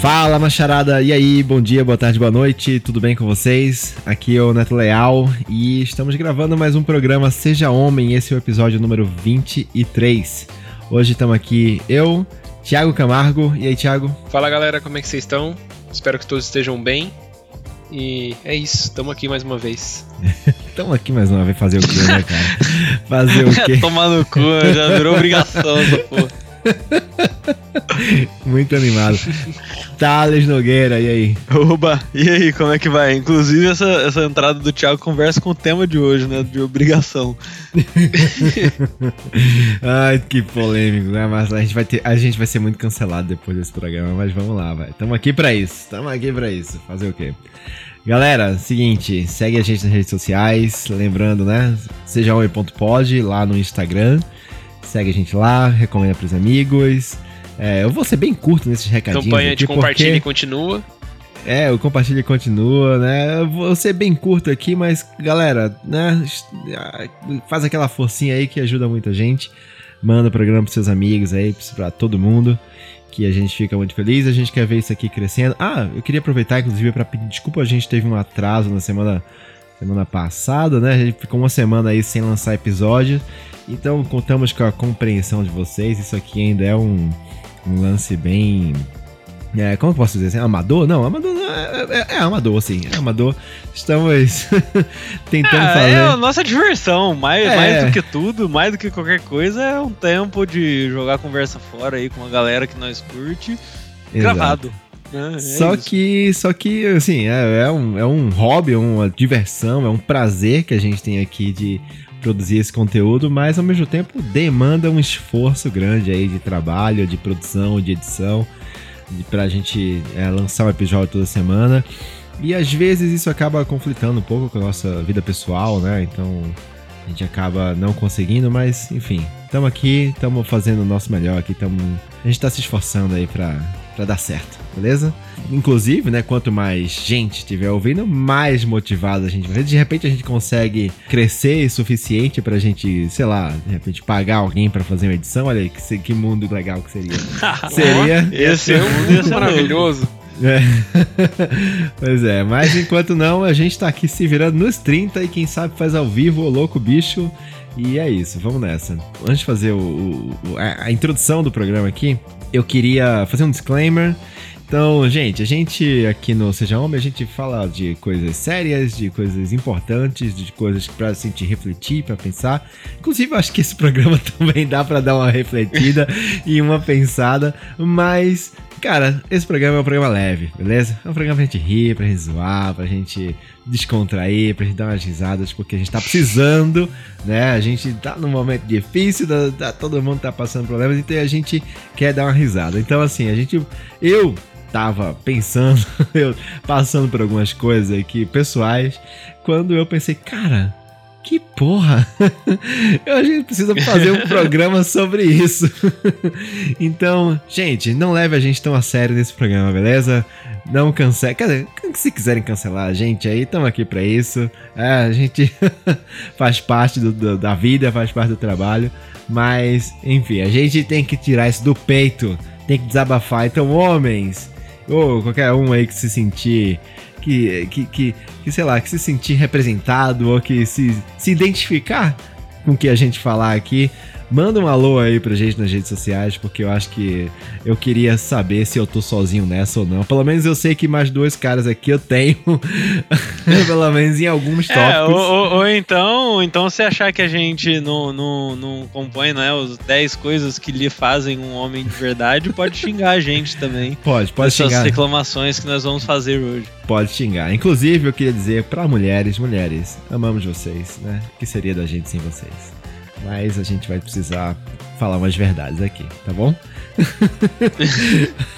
Fala, macharada! E aí, bom dia, boa tarde, boa noite, tudo bem com vocês? Aqui é o Neto Leal e estamos gravando mais um programa Seja Homem, esse é o episódio número 23. Hoje estamos aqui eu, Thiago Camargo. E aí, Thiago? Fala galera, como é que vocês estão? Espero que todos estejam bem. E é isso, estamos aqui mais uma vez. Estamos aqui mais uma vez fazer o quê, né, cara? Fazer o quê? Tomar no cu, já virou obrigação essa porra. Muito animado. Thales Nogueira, e aí? Oba, e aí, como é que vai? Inclusive, essa, essa entrada do Thiago conversa com o tema de hoje, né? De obrigação. Ai, que polêmico, né? Mas a gente, vai ter, a gente vai ser muito cancelado depois desse programa, mas vamos lá, vai. Tamo aqui pra isso, tamo aqui pra isso. Fazer o quê? Galera, seguinte, segue a gente nas redes sociais, lembrando, né? Seja oi.pod lá no Instagram. Segue a gente lá, recomenda pros amigos. É, eu vou ser bem curto nesses recadinhos. Campanha de compartilha porque... e continua. É, o compartilha e continua, né? Eu vou ser bem curto aqui, mas galera, né? Faz aquela forcinha aí que ajuda muita gente. Manda o programa pros seus amigos aí, pra todo mundo. Que a gente fica muito feliz, a gente quer ver isso aqui crescendo. Ah, eu queria aproveitar, inclusive, para pedir desculpa, a gente teve um atraso na semana, semana passada, né? A gente ficou uma semana aí sem lançar episódio. Então contamos com a compreensão de vocês. Isso aqui ainda é um, um lance bem. É, como eu posso dizer assim? Amador? Não, amador não, é, é, é amador, sim. É amador. Estamos tentando ah, fazer. É a nossa diversão. Mais, é. mais do que tudo, mais do que qualquer coisa, é um tempo de jogar conversa fora aí com a galera que nós curte. Exato. Gravado. É, só isso. que, só que, assim, é, é, um, é um hobby, uma diversão, é um prazer que a gente tem aqui de produzir esse conteúdo, mas ao mesmo tempo demanda um esforço grande aí de trabalho, de produção, de edição, de, pra gente é, lançar um episódio toda semana. E às vezes isso acaba conflitando um pouco com a nossa vida pessoal, né? Então a gente acaba não conseguindo, mas enfim, estamos aqui, estamos fazendo o nosso melhor aqui, tamo, a gente está se esforçando aí para para dar certo, beleza? Inclusive, né, quanto mais gente estiver ouvindo, mais motivado a gente vai. De repente a gente consegue crescer o suficiente pra gente, sei lá, de repente pagar alguém para fazer uma edição. Olha aí, que, que mundo legal que seria. seria. Esse é um mundo maravilhoso. É. pois é, mas enquanto não, a gente tá aqui se virando nos 30 e quem sabe faz ao vivo, o louco bicho. E é isso, vamos nessa. Antes de fazer o, o a, a introdução do programa aqui, eu queria fazer um disclaimer. Então, gente, a gente aqui no Seja Homem, a gente fala de coisas sérias, de coisas importantes, de coisas pra gente refletir, para pensar. Inclusive, eu acho que esse programa também dá para dar uma refletida e uma pensada, mas Cara, esse programa é um programa leve, beleza? É um programa pra gente rir, pra gente zoar, pra gente descontrair, pra gente dar umas risadas, porque a gente tá precisando, né? A gente tá num momento difícil, tá, tá, todo mundo tá passando problemas, então a gente quer dar uma risada. Então, assim, a gente. Eu tava pensando, eu passando por algumas coisas aqui pessoais, quando eu pensei, cara, que porra! A gente precisa fazer um programa sobre isso. Então, gente, não leve a gente tão a sério nesse programa, beleza? Não cancele. Se quiserem cancelar a gente aí, estamos aqui para isso. É, a gente faz parte do, do, da vida, faz parte do trabalho. Mas, enfim, a gente tem que tirar isso do peito. Tem que desabafar. Então, homens, ou qualquer um aí que se sentir que, que, que, que, sei lá, que se sentir representado ou que se, se identificar com o que a gente falar aqui, Manda um alô aí pra gente nas redes sociais, porque eu acho que eu queria saber se eu tô sozinho nessa ou não. Pelo menos eu sei que mais dois caras aqui eu tenho, pelo menos em alguns tópicos. É, ou, ou, ou, então, ou então se achar que a gente não, não, não compõe né, os 10 coisas que lhe fazem um homem de verdade, pode xingar a gente também. Pode, pode xingar. Essas reclamações que nós vamos fazer hoje. Pode xingar. Inclusive, eu queria dizer para mulheres, mulheres, amamos vocês, né? O que seria da gente sem vocês? Mas a gente vai precisar falar umas verdades aqui, tá bom?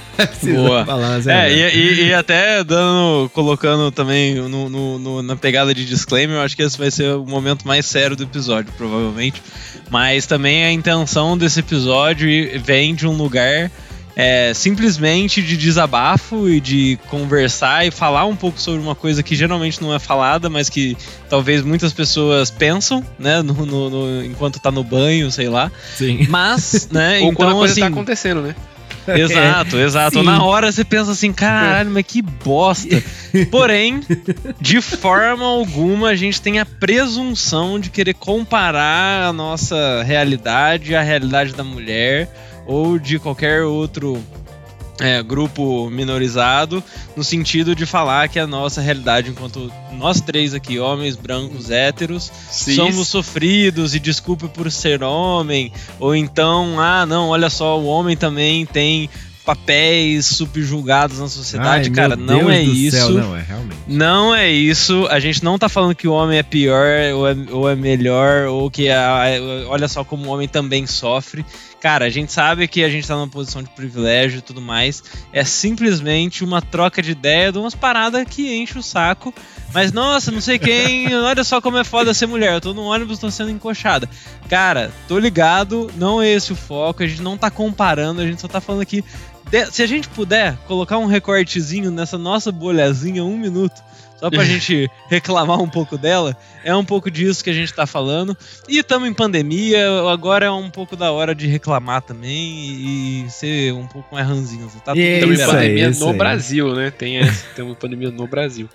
Boa. é, e, e, até dando, colocando também no, no, no, na pegada de disclaimer, eu acho que esse vai ser o momento mais sério do episódio, provavelmente. Mas também a intenção desse episódio vem de um lugar é, simplesmente de desabafo e de conversar e falar um pouco sobre uma coisa que geralmente não é falada, mas que talvez muitas pessoas pensam, né, no, no, no enquanto tá no banho, sei lá. Sim. Mas, né, Ou então quando a coisa tá assim, tá acontecendo, né? Exato, exato. Sim. Na hora você pensa assim, caralho, mas que bosta. Porém, de forma alguma a gente tem a presunção de querer comparar a nossa realidade à realidade da mulher ou de qualquer outro é, grupo minorizado, no sentido de falar que a nossa realidade, enquanto nós três aqui, homens brancos héteros, Cis. somos sofridos e desculpe por ser homem, ou então, ah, não, olha só, o homem também tem papéis subjugados na sociedade, Ai, cara, não é isso. Céu, não, é realmente. Não é isso. A gente não tá falando que o homem é pior ou é, ou é melhor, ou que a, olha só como o homem também sofre. Cara, a gente sabe que a gente tá numa posição de privilégio e tudo mais. É simplesmente uma troca de ideia de umas paradas que enche o saco. Mas, nossa, não sei quem, olha só como é foda ser mulher. Eu tô no ônibus, tô sendo encoxada. Cara, tô ligado, não é esse o foco. A gente não tá comparando, a gente só tá falando aqui se a gente puder colocar um recortezinho nessa nossa bolhazinha, um minuto, só pra gente reclamar um pouco dela, é um pouco disso que a gente tá falando. E estamos em pandemia, agora é um pouco da hora de reclamar também e ser um pouco mais ranzinho. Tá tudo Estamos em pandemia no aí. Brasil, né? Tem pandemia no Brasil.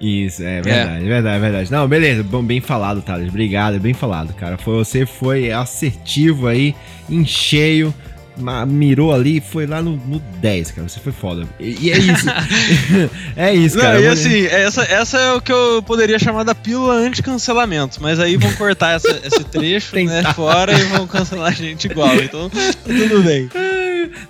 Isso, é verdade, é. verdade, verdade. Não, beleza, bom, bem falado, Thales. Obrigado, bem falado, cara. Foi, você foi assertivo aí, em cheio mirou ali e foi lá no, no 10, cara. Você foi foda. E, e é isso. é isso, Não, cara. E assim, essa, essa é o que eu poderia chamar da pílula anti-cancelamento. Mas aí vão cortar essa, esse trecho né, fora e vão cancelar a gente igual. Então, tá tudo bem.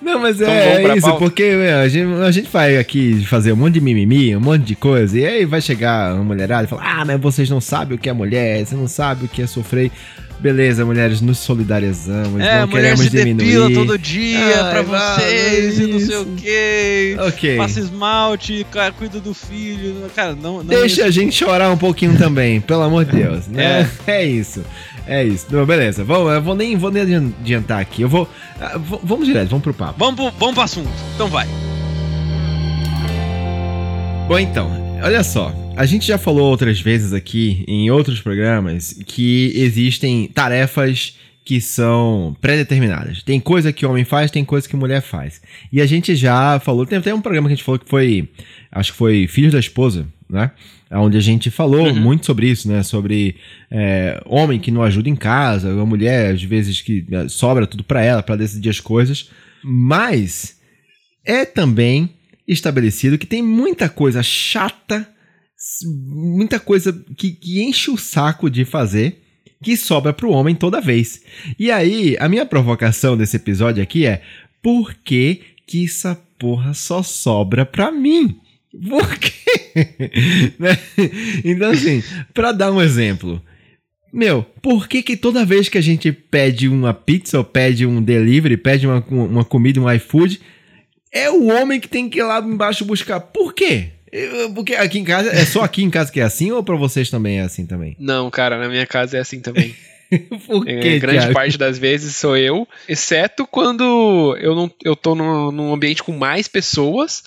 Não, mas então, é, é isso, porque a, gente, a gente vai aqui fazer um monte de mimimi, um monte de coisa, e aí vai chegar uma mulherada e falar: Ah, mas vocês não sabem o que é mulher, você não sabe o que é sofrer. Beleza, mulheres, nos solidarizamos, é, não queremos se diminuir. todo dia Ai, pra vocês e não sei o quê. Ok. Passa esmalte, cara, cuida do filho. Cara, não. não Deixa a gente chorar um pouquinho também, pelo amor de Deus. Né? É. é isso. É isso. Não, beleza. Vou, eu vou nem, vou nem adiantar aqui. Eu vou. Uh, vamos direto, vamos pro papo. Vamos pro, vamos pro assunto. Então vai. Bom, então, olha só. A gente já falou outras vezes aqui, em outros programas, que existem tarefas que são pré-determinadas. Tem coisa que o homem faz, tem coisa que a mulher faz. E a gente já falou, tem até um programa que a gente falou que foi, acho que foi Filhos da Esposa, né? Onde a gente falou uhum. muito sobre isso, né? Sobre é, homem que não ajuda em casa, a mulher, às vezes, que é, sobra tudo para ela, para decidir as coisas. Mas é também estabelecido que tem muita coisa chata muita coisa que, que enche o saco de fazer que sobra pro homem toda vez. E aí, a minha provocação desse episódio aqui é: por que que essa porra só sobra pra mim? Por quê? né? Então, assim, pra dar um exemplo. Meu, por que que toda vez que a gente pede uma pizza ou pede um delivery, pede uma, uma comida, um iFood, é o homem que tem que ir lá embaixo buscar? Por quê? Porque aqui em casa, é só aqui em casa que é assim ou para vocês também é assim também? Não, cara, na minha casa é assim também. Por é, quê, grande Thiago? parte das vezes sou eu, exceto quando eu não eu tô num, num ambiente com mais pessoas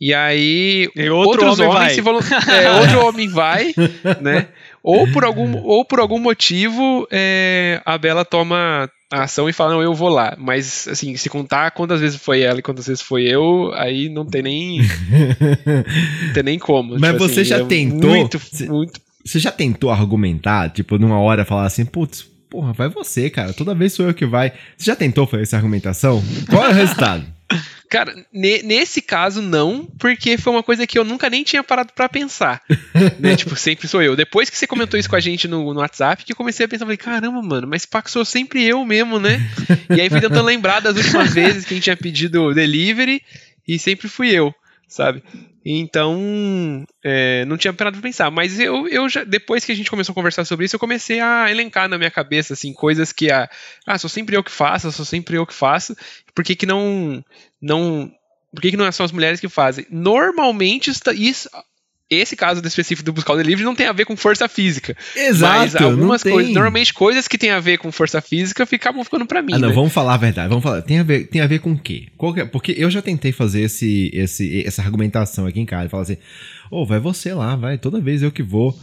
e aí e outro outros homem homens vai. é, outro homem vai, né? Ou por algum, ou por algum motivo é, a Bela toma a ação e fala, não, eu vou lá. Mas, assim, se contar quantas vezes foi ela e quantas vezes foi eu, aí não tem nem. não tem nem como. Mas tipo você assim, já é tentou. Muito, cê, muito. Você já tentou argumentar, tipo, numa hora falar assim, putz, porra, vai você, cara. Toda vez sou eu que vai. Você já tentou fazer essa argumentação? Qual é o resultado? Cara, ne nesse caso não, porque foi uma coisa que eu nunca nem tinha parado para pensar. né? Tipo, sempre sou eu. Depois que você comentou isso com a gente no, no WhatsApp, que eu comecei a pensar, falei, caramba, mano, mas pá, sou sempre eu mesmo, né? E aí fui tentando lembrar das últimas vezes que a gente tinha pedido delivery e sempre fui eu, sabe? Então, é, não tinha parado pra pensar. Mas eu, eu já, depois que a gente começou a conversar sobre isso, eu comecei a elencar na minha cabeça, assim, coisas que, ah, ah sou sempre eu que faço, sou sempre eu que faço. Por que, que não, não. Por que, que não são as mulheres que fazem? Normalmente, isso, esse caso específico do buscar o delivery não tem a ver com força física. Exato. Mas algumas coisas, normalmente coisas que tem a ver com força física ficavam ficando para mim. Ah, não, né? vamos falar a verdade. Vamos falar. Tem a ver, tem a ver com o quê? É? Porque eu já tentei fazer esse, esse, essa argumentação aqui em casa. Falar assim, ô, oh, vai você lá, vai, toda vez eu que vou.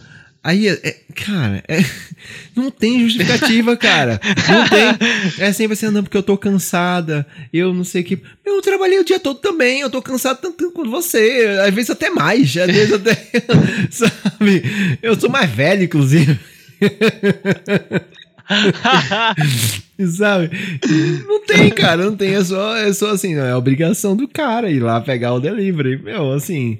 Aí, é, cara, é, não tem justificativa, cara. Não tem. É sempre assim, não, porque eu tô cansada, eu não sei o que. Eu trabalhei o dia todo também, eu tô cansado tanto quanto você, às vezes até mais, às vezes até. sabe? Eu sou mais velho, inclusive. Sabe? Não tem, cara, não tem. É só, é só assim, não, é obrigação do cara ir lá pegar o delivery. Meu, assim.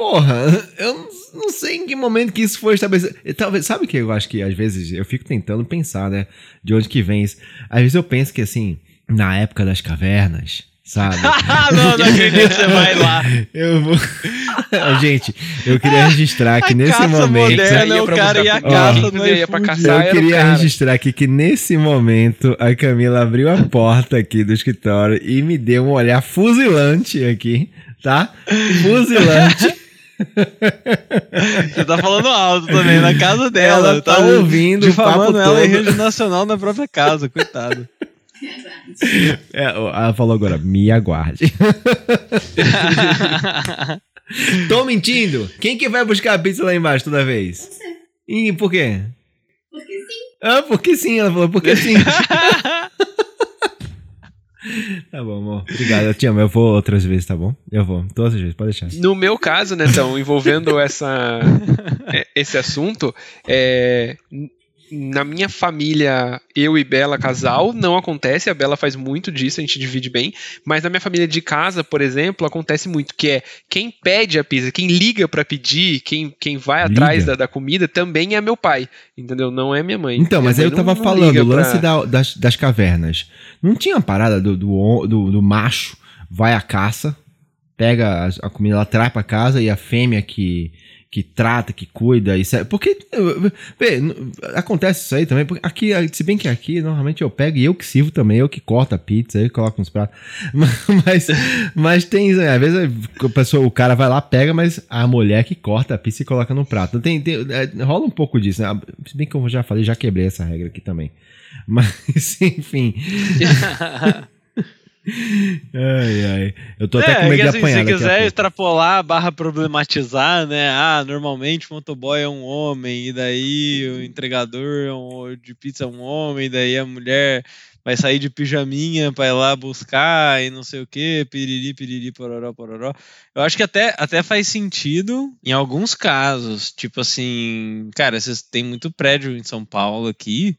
Porra, eu não sei em que momento que isso foi estabelecido. Talvez, sabe que eu acho que às vezes eu fico tentando pensar, né? De onde que vem isso. Às vezes eu penso que assim, na época das cavernas, sabe? não, não acredito que você vai lá. Eu vou. Gente, eu queria registrar que nesse momento. Moderna, o cara ia caça oh, ia pra caçar, Eu queria registrar aqui que nesse momento a Camila abriu a porta aqui do escritório e me deu um olhar fuzilante aqui, tá? Fuzilante. Você tá falando alto também, na casa dela. Ela tá, tá ouvindo o papo ela todo. em rede nacional na própria casa, coitado. É, ela falou agora, me aguarde. Tô mentindo. Quem que vai buscar a pizza lá embaixo toda vez? Você. E por quê? Porque sim. Ah, porque sim, ela falou, porque sim. Tá bom, amor. Obrigado, eu te amo. Eu vou outras vezes, tá bom? Eu vou, todas as vezes, pode deixar. No meu caso, né, então, envolvendo essa, é, esse assunto, é, na minha família, eu e Bela casal, não acontece. A Bela faz muito disso, a gente divide bem. Mas na minha família de casa, por exemplo, acontece muito, que é quem pede a pizza, quem liga para pedir, quem, quem vai liga. atrás da, da, comida, também é meu pai, entendeu? Não é minha mãe. Então, minha mas mãe aí eu tava falando, o lance pra... da, das, das cavernas. Não tinha a parada do, do, do, do macho vai à caça, pega a, a comida, ela traz pra casa e a fêmea que que trata, que cuida, isso é, porque vê, acontece isso aí também, porque aqui, se bem que aqui normalmente eu pego e eu que sirvo também, eu que corto a pizza, eu coloco nos pratos, mas, mas tem, às vezes a pessoa, o cara vai lá, pega, mas a mulher que corta a pizza e coloca no prato, tem, tem é, rola um pouco disso, né? se bem que eu já falei, já quebrei essa regra aqui também, mas enfim... ai, ai. Eu tô até é, com medo de assim, apanhar. Se quiser extrapolar barra problematizar, né? Ah, normalmente o motoboy é um homem, e daí o entregador é um, de pizza é um homem, e daí a mulher vai sair de pijaminha para ir lá buscar e não sei o que, piriri, piriri, pororó, pororó. Eu acho que até, até faz sentido em alguns casos. Tipo assim, cara, vocês têm muito prédio em São Paulo aqui.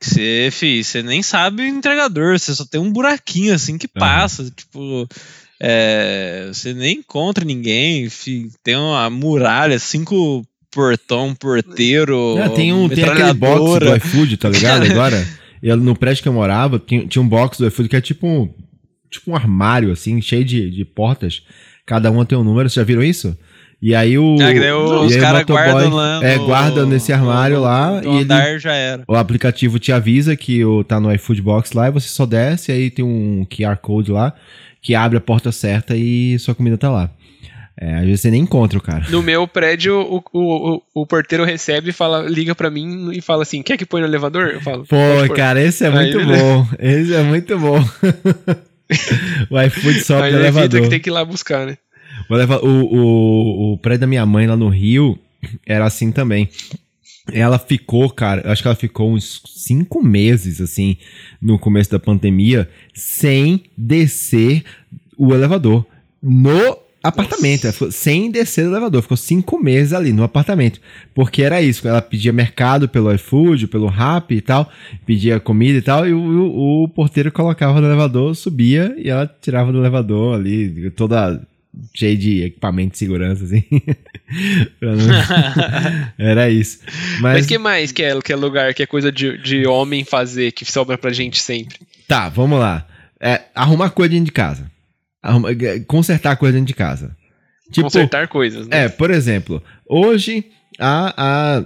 Você, fi, você nem sabe o entregador, você só tem um buraquinho assim que passa, uhum. tipo, é, você nem encontra ninguém, fi, tem uma muralha, cinco portão, porteiro, é, tem um tem aquele box do iFood, tá ligado? Agora, eu, no prédio que eu morava, tinha, tinha um box do iFood que é tipo um, tipo um armário assim, cheio de, de portas, cada uma tem um número, vocês já viram isso? E aí o. É, os caras guardam lá. É, guarda nesse armário no, lá. No e andar ele, já era. O aplicativo te avisa que o, tá no iFood Box lá e você só desce, aí tem um QR Code lá que abre a porta certa e sua comida tá lá. É, às vezes você nem encontra o cara. No meu prédio, o, o, o, porteiro recebe e fala, liga pra mim e fala assim: quer que põe no elevador? Eu falo. Pô, cara, esse é muito bom. Esse é muito bom. o iFood sobe no elevador. que tem que ir lá buscar, né? O, o, o prédio da minha mãe lá no Rio era assim também. Ela ficou, cara, acho que ela ficou uns cinco meses, assim, no começo da pandemia, sem descer o elevador. No apartamento, sem descer o elevador. Ficou cinco meses ali no apartamento. Porque era isso, ela pedia mercado pelo iFood, pelo Rap e tal, pedia comida e tal, e o, o porteiro colocava no elevador, subia e ela tirava do elevador ali, toda cheio de equipamento de segurança, assim. Era isso. Mas que mais que é, que é lugar, que é coisa de, de homem fazer, que sobra pra gente sempre? Tá, vamos lá. É, arrumar coisa dentro de casa. Arruma, é, consertar coisa dentro de casa. Tipo, consertar coisas, né? É, por exemplo, hoje a, a,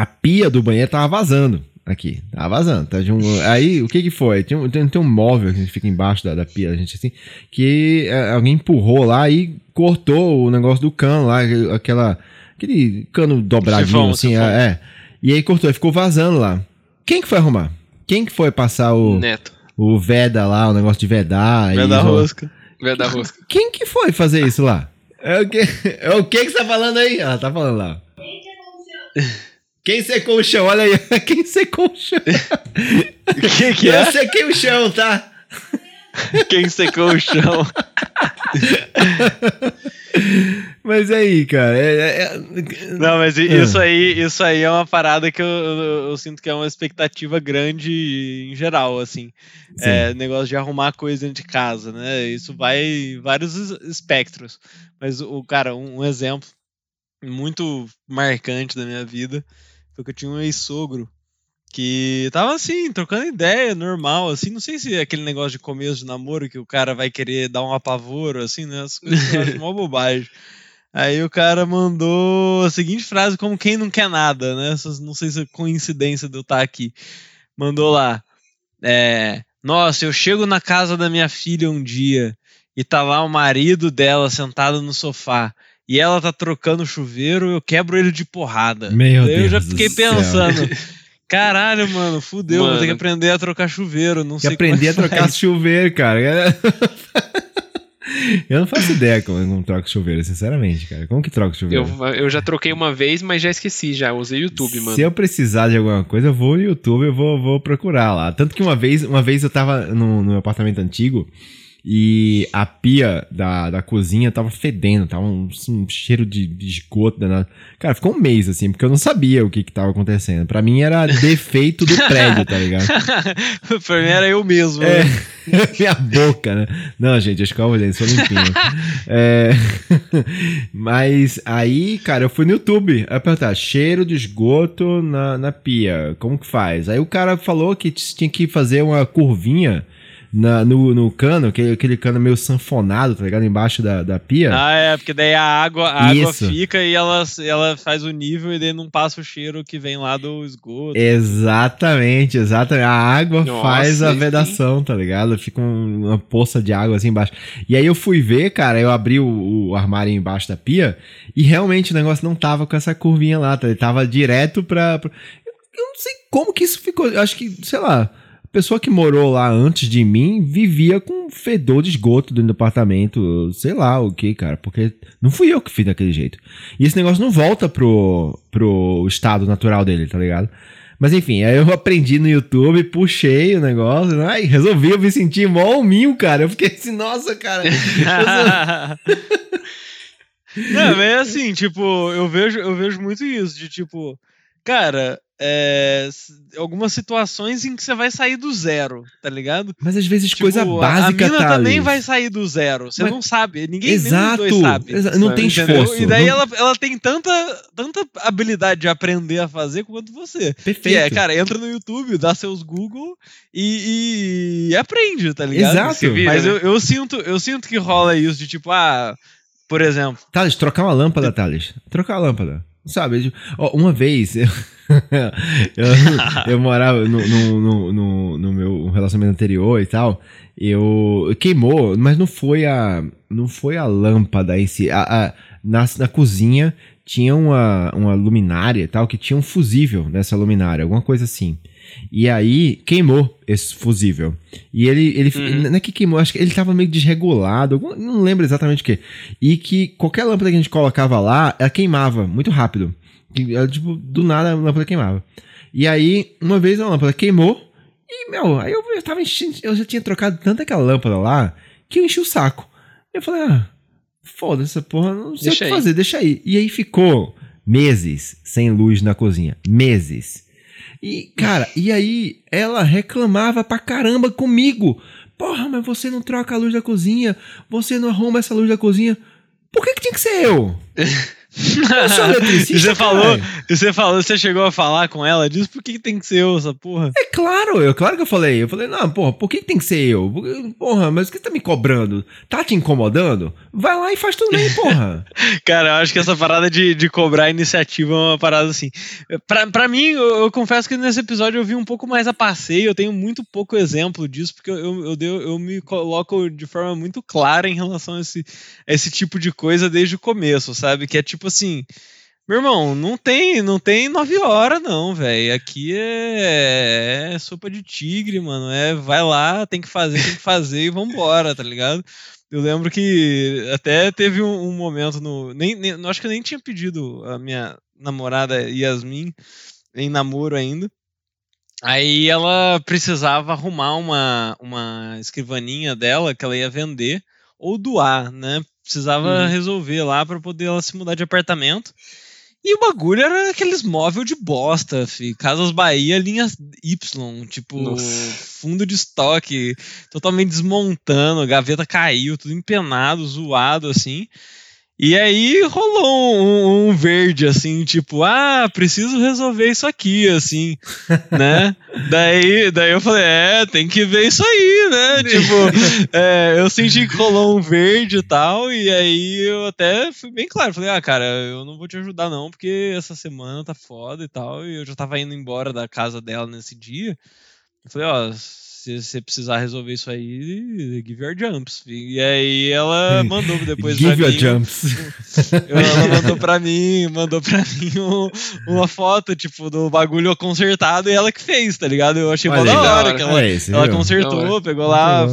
a pia do banheiro tava vazando aqui. Tá vazando. Tá de um... Aí, o que que foi? Tem um, tem, tem um móvel que fica embaixo da, da pia, a gente assim, que é, alguém empurrou lá e cortou o negócio do cano lá, aquela, aquele cano dobradinho sifão, assim, sifão. É, é. E aí cortou, e ficou vazando lá. Quem que foi arrumar? Quem que foi passar o... Neto. O Veda lá, o negócio de vedar. Veda rosca. Veda rosca. Quem que foi fazer isso lá? É o que, é o que que você tá falando aí? Ela tá falando lá. Quem secou o chão? Olha aí. Quem secou o chão? Quem que é? Eu sequei o chão, tá? Quem secou o chão? mas aí, cara. É, é... é Não, mas ah. isso aí, isso aí é uma parada que eu, eu, eu, sinto que é uma expectativa grande em geral, assim. É, negócio de arrumar coisa dentro de casa, né? Isso vai em vários espectros. Mas o cara, um, um exemplo muito marcante da minha vida foi que eu tinha um ex-sogro que tava assim, trocando ideia, normal, assim, não sei se é aquele negócio de começo de namoro que o cara vai querer dar um apavoro, assim, né? As coisas eu acho uma bobagem. Aí o cara mandou a seguinte frase, como quem não quer nada, né? Não sei se é coincidência de eu estar aqui. Mandou lá. É, Nossa, eu chego na casa da minha filha um dia e tá lá o marido dela sentado no sofá e ela tá trocando o chuveiro, eu quebro ele de porrada. Meu Deus. Eu já fiquei pensando. Caralho, mano, fudeu, mano. vou ter que aprender a trocar chuveiro. Não que sei aprender a trocar faz. chuveiro, cara. Eu não faço ideia como não troca chuveiro, sinceramente, cara. Como que troca chuveiro? Eu, eu já troquei uma vez, mas já esqueci, já usei YouTube, mano. Se eu precisar de alguma coisa, eu vou no YouTube, eu vou, vou procurar lá. Tanto que uma vez, uma vez eu tava no, no meu apartamento antigo e a pia da, da cozinha tava fedendo, tava um, um cheiro de, de esgoto danado. Cara, ficou um mês assim, porque eu não sabia o que que tava acontecendo. Pra mim era defeito do prédio, tá ligado? pra mim era eu mesmo. É, né? minha boca, né? Não, gente, eu escovo dente, sou limpinho. é, mas aí, cara, eu fui no YouTube aí perguntar, cheiro de esgoto na, na pia, como que faz? Aí o cara falou que tinha que fazer uma curvinha na, no, no cano, aquele, aquele cano meio sanfonado, tá ligado? Embaixo da, da pia. Ah, é, porque daí a água, a água fica e ela, ela faz o nível e daí não passa o cheiro que vem lá do esgoto. Exatamente, exatamente. A água Nossa, faz a vedação, tá ligado? Fica uma poça de água assim embaixo. E aí eu fui ver, cara, eu abri o, o armário embaixo da pia e realmente o negócio não tava com essa curvinha lá, tá? Ele tava direto pra. pra... Eu não sei como que isso ficou. Eu acho que, sei lá pessoa que morou lá antes de mim vivia com fedor de esgoto dentro do apartamento, sei lá o que, cara, porque não fui eu que fiz daquele jeito. E esse negócio não volta pro, pro estado natural dele, tá ligado? Mas enfim, aí eu aprendi no YouTube, puxei o negócio, né? e resolvi, eu me sentir mó hominho, cara. Eu fiquei assim, nossa, cara. não, mas é assim, tipo, eu vejo, eu vejo muito isso, de tipo, cara, é, algumas situações em que você vai sair do zero, tá ligado? Mas às vezes tipo, coisa básica, A mina tá também vai sair do zero. Você Mas... não sabe. Ninguém Exato, nem sabe. Exa não tem entendeu? esforço. E daí não... ela, ela tem tanta, tanta habilidade de aprender a fazer quanto você. Perfeito. Que é, cara, entra no YouTube, dá seus Google e, e aprende, tá ligado? Exato. Vira, Mas né? eu, eu, sinto, eu sinto que rola isso de tipo, ah, por exemplo. Thales, trocar uma lâmpada, Thales. Trocar a lâmpada. Sabe, uma vez eu, eu, eu, morava no, no, no, no, meu relacionamento anterior e tal, eu queimou, mas não foi a não foi a lâmpada em si, a, a, na, na cozinha tinha uma, uma luminária e tal, que tinha um fusível nessa luminária, alguma coisa assim. E aí queimou esse fusível. E ele, ele uhum. não é que queimou, acho que ele tava meio desregulado, não lembro exatamente o que. E que qualquer lâmpada que a gente colocava lá, ela queimava muito rápido. Ela, tipo, do nada a lâmpada queimava. E aí, uma vez a lâmpada queimou, e, meu, aí eu, eu tava enchendo, eu já tinha trocado tanto aquela lâmpada lá, que eu enchi o saco. Eu falei, ah, foda essa porra, não sei deixa o que aí. fazer, deixa aí. E aí ficou meses sem luz na cozinha. Meses. E, cara, e aí ela reclamava pra caramba comigo. Porra, mas você não troca a luz da cozinha, você não arruma essa luz da cozinha. Por que, que tinha que ser eu? Eu sou eletricista. você falou, você falou, você chegou a falar com ela disso, por que, que tem que ser eu essa porra? É claro, eu claro que eu falei. Eu falei, não, porra, por que, que tem que ser eu? Porra, mas o que tá me cobrando? Tá te incomodando? Vai lá e faz também, porra. Cara, eu acho que essa parada de, de cobrar iniciativa é uma parada assim. Pra, pra mim, eu, eu, confesso que nesse episódio eu vi um pouco mais a passeio, eu tenho muito pouco exemplo disso, porque eu, eu, eu, eu me coloco de forma muito clara em relação a esse, a esse tipo de coisa desde o começo, sabe? Que é tipo assim. Meu irmão, não tem, não tem nove horas, não, velho. Aqui é, é, sopa de tigre, mano. É, vai lá, tem que fazer, tem que fazer e vambora, tá ligado? Eu lembro que até teve um, um momento no. Nem, nem, acho que eu nem tinha pedido a minha namorada Yasmin, em namoro ainda. Aí ela precisava arrumar uma, uma escrivaninha dela que ela ia vender ou doar, né? Precisava uhum. resolver lá para poder ela se mudar de apartamento. E o bagulho era aqueles móveis de bosta, fi. Casas Bahia, linha Y, tipo, Nossa. fundo de estoque, totalmente desmontando, gaveta caiu, tudo empenado, zoado, assim. E aí rolou um, um, verde, assim, tipo, ah, preciso resolver isso aqui, assim, né? daí, daí eu falei, é, tem que ver isso aí, né? tipo, é, eu senti que rolou um verde e tal, e aí eu até fui bem claro, falei, ah, cara, eu não vou te ajudar não, porque essa semana tá foda e tal, e eu já tava indo embora da casa dela nesse dia. Eu falei, ó, se você precisar resolver isso aí, give your jumps. E aí ela mandou depois give pra your mim. jumps. Ela mandou pra mim, mandou pra mim um, uma foto, tipo, do bagulho consertado e ela que fez, tá ligado? Eu achei mó da hora que ela, é esse, ela consertou, pegou lá a,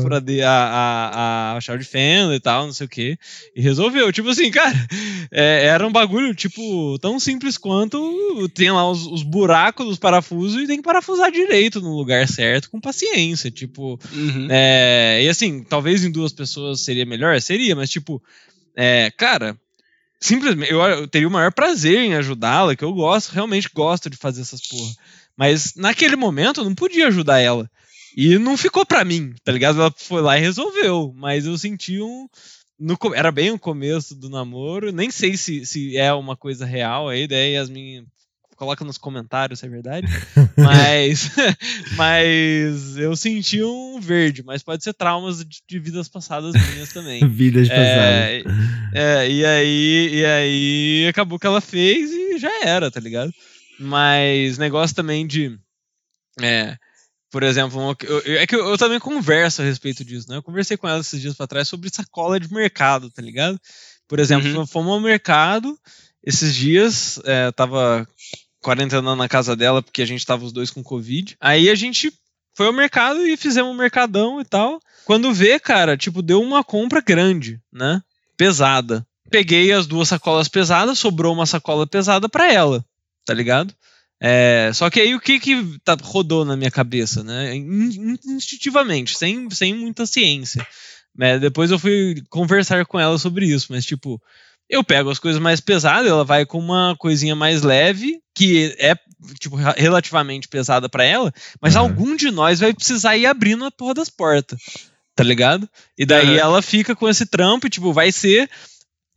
a, a chave de fenda e tal, não sei o que, e resolveu. Tipo assim, cara, é, era um bagulho, tipo, tão simples quanto tem lá os, os buracos dos parafusos e tem que parafusar direito no lugar certo, com paciência tipo. Uhum. É, e assim, talvez em duas pessoas seria melhor, seria, mas tipo, é, cara, simplesmente eu, eu teria o maior prazer em ajudá-la, que eu gosto, realmente gosto de fazer essas porra. Mas naquele momento eu não podia ajudar ela. E não ficou pra mim, tá ligado? Ela foi lá e resolveu. Mas eu senti um. No, era bem o começo do namoro. Nem sei se, se é uma coisa real aí. Daí Yasmin coloca nos comentários se é verdade. mas, mas eu senti um verde, mas pode ser traumas de, de vidas passadas minhas também. Vidas é, passadas. É, e aí, e aí acabou que ela fez e já era, tá ligado? Mas negócio também de. É, por exemplo, eu, eu, é que eu, eu, também converso a respeito disso, né? Eu conversei com ela esses dias pra trás sobre sacola de mercado, tá ligado? Por exemplo, uhum. fomos ao mercado esses dias, é, tava quarentena na casa dela, porque a gente tava os dois com Covid. Aí a gente foi ao mercado e fizemos um mercadão e tal. Quando vê, cara, tipo, deu uma compra grande, né? Pesada. Peguei as duas sacolas pesadas, sobrou uma sacola pesada para ela, tá ligado? É, só que aí o que que tá, rodou na minha cabeça, né? Instintivamente, sem, sem muita ciência. É, depois eu fui conversar com ela sobre isso, mas tipo, eu pego as coisas mais pesadas, ela vai com uma coisinha mais leve, que é, tipo, relativamente pesada para ela, mas uhum. algum de nós vai precisar ir abrindo a porra das portas, tá ligado? E daí uhum. ela fica com esse trampo e, tipo, vai ser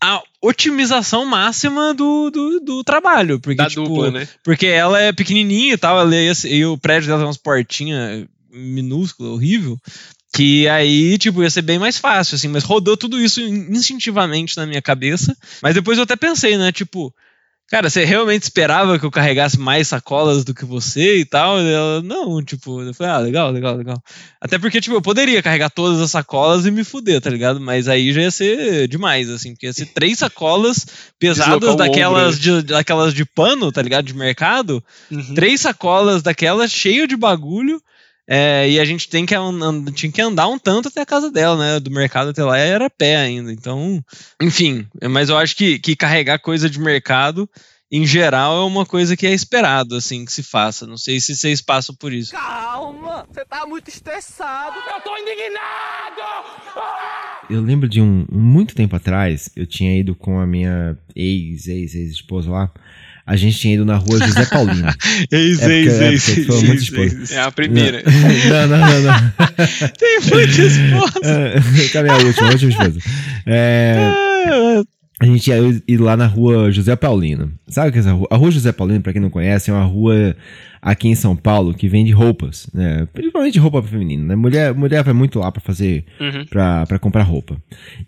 a otimização máxima do, do, do trabalho. Porque, da tipo, dupla, né? Porque ela é pequenininha e tal, ela é, e o prédio dela tem umas portinhas minúsculas, horrível. Que aí, tipo, ia ser bem mais fácil, assim, mas rodou tudo isso instintivamente na minha cabeça. Mas depois eu até pensei, né, tipo, cara, você realmente esperava que eu carregasse mais sacolas do que você e tal? Ela, não, tipo, eu falei, ah, legal, legal, legal. Até porque, tipo, eu poderia carregar todas as sacolas e me fuder, tá ligado? Mas aí já ia ser demais, assim, porque ia ser três sacolas pesadas daquelas de, daquelas de pano, tá ligado? De mercado. Uhum. Três sacolas daquelas cheio de bagulho é, e a gente tem que, tinha que andar um tanto até a casa dela, né? Do mercado até lá era pé ainda. Então, enfim, mas eu acho que, que carregar coisa de mercado, em geral, é uma coisa que é esperado, assim, que se faça. Não sei se vocês passam por isso. Calma, você tá muito estressado. Eu tô indignado! Eu lembro de um, muito tempo atrás, eu tinha ido com a minha ex, ex, ex-esposa lá a gente tinha ido na rua José Paulino. ex, é ex, ex, ex, foi muita esposa. É a primeira. Não, não, não, não. Tem muita esposa. Cadê a última? A última esposa. É, a gente ia ir lá na rua José Paulino. Sabe o que é essa rua? A rua José Paulino, para quem não conhece, é uma rua aqui em São Paulo que vende roupas, né? Principalmente roupa feminina, né? Mulher, mulher vai muito lá para fazer, uhum. pra, pra comprar roupa.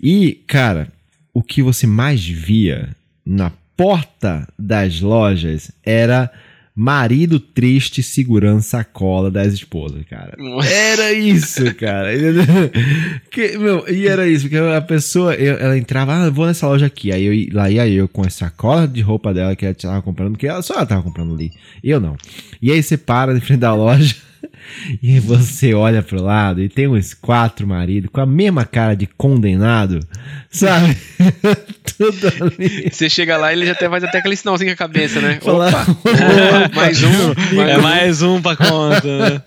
E, cara, o que você mais via na porta das lojas era marido triste segurando sacola das esposas, cara. Era isso, cara. que, meu, e era isso, porque a pessoa, eu, ela entrava, ah, vou nessa loja aqui. Aí eu, lá ia eu com a sacola de roupa dela que ela tava comprando, porque ela, só ela tava comprando ali. Eu não. E aí você para em frente da loja. e você olha pro lado e tem uns quatro maridos com a mesma cara de condenado, sabe? Tudo ali. Você chega lá e ele já até faz até aquele sinalzinho com a cabeça, né? Opa, oh, mais um. Mais é um. mais um pra conta, né?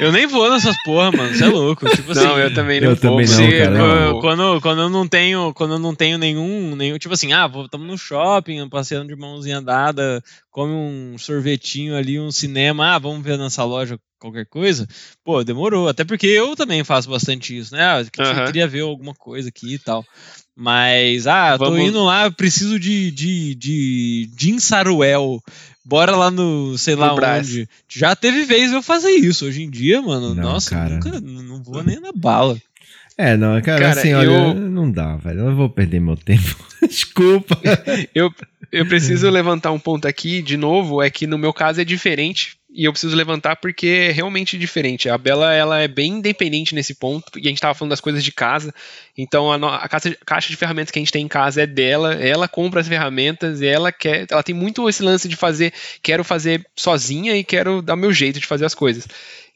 Eu nem vou nessas porra, mano. Você é louco. Tipo assim, não, eu também não eu vou. Também não, cara, não. Quando, quando eu não tenho, quando eu não tenho nenhum, nenhum, tipo assim, ah, estamos no shopping, passeando de mãozinha dada, come um sorvetinho ali, um cinema, ah, vamos ver nessa loja qualquer coisa. Pô, demorou. Até porque eu também faço bastante isso, né? Ah, eu queria ver alguma coisa aqui e tal. Mas, ah, Vamos... tô indo lá, preciso de, de, de Jim Saruel. Bora lá no, sei no lá Brás. onde. Já teve vez eu fazer isso. Hoje em dia, mano, não, nossa, cara. nunca, não vou nem na bala. É, não, cara, cara assim, olha, eu... não dá, velho. Eu não vou perder meu tempo. Desculpa. eu, eu preciso levantar um ponto aqui, de novo, é que no meu caso é diferente e eu preciso levantar porque é realmente diferente. A Bela ela é bem independente nesse ponto, e a gente estava falando das coisas de casa. Então a, a caixa, caixa, de ferramentas que a gente tem em casa é dela, ela compra as ferramentas, ela quer, ela tem muito esse lance de fazer, quero fazer sozinha e quero dar meu jeito de fazer as coisas.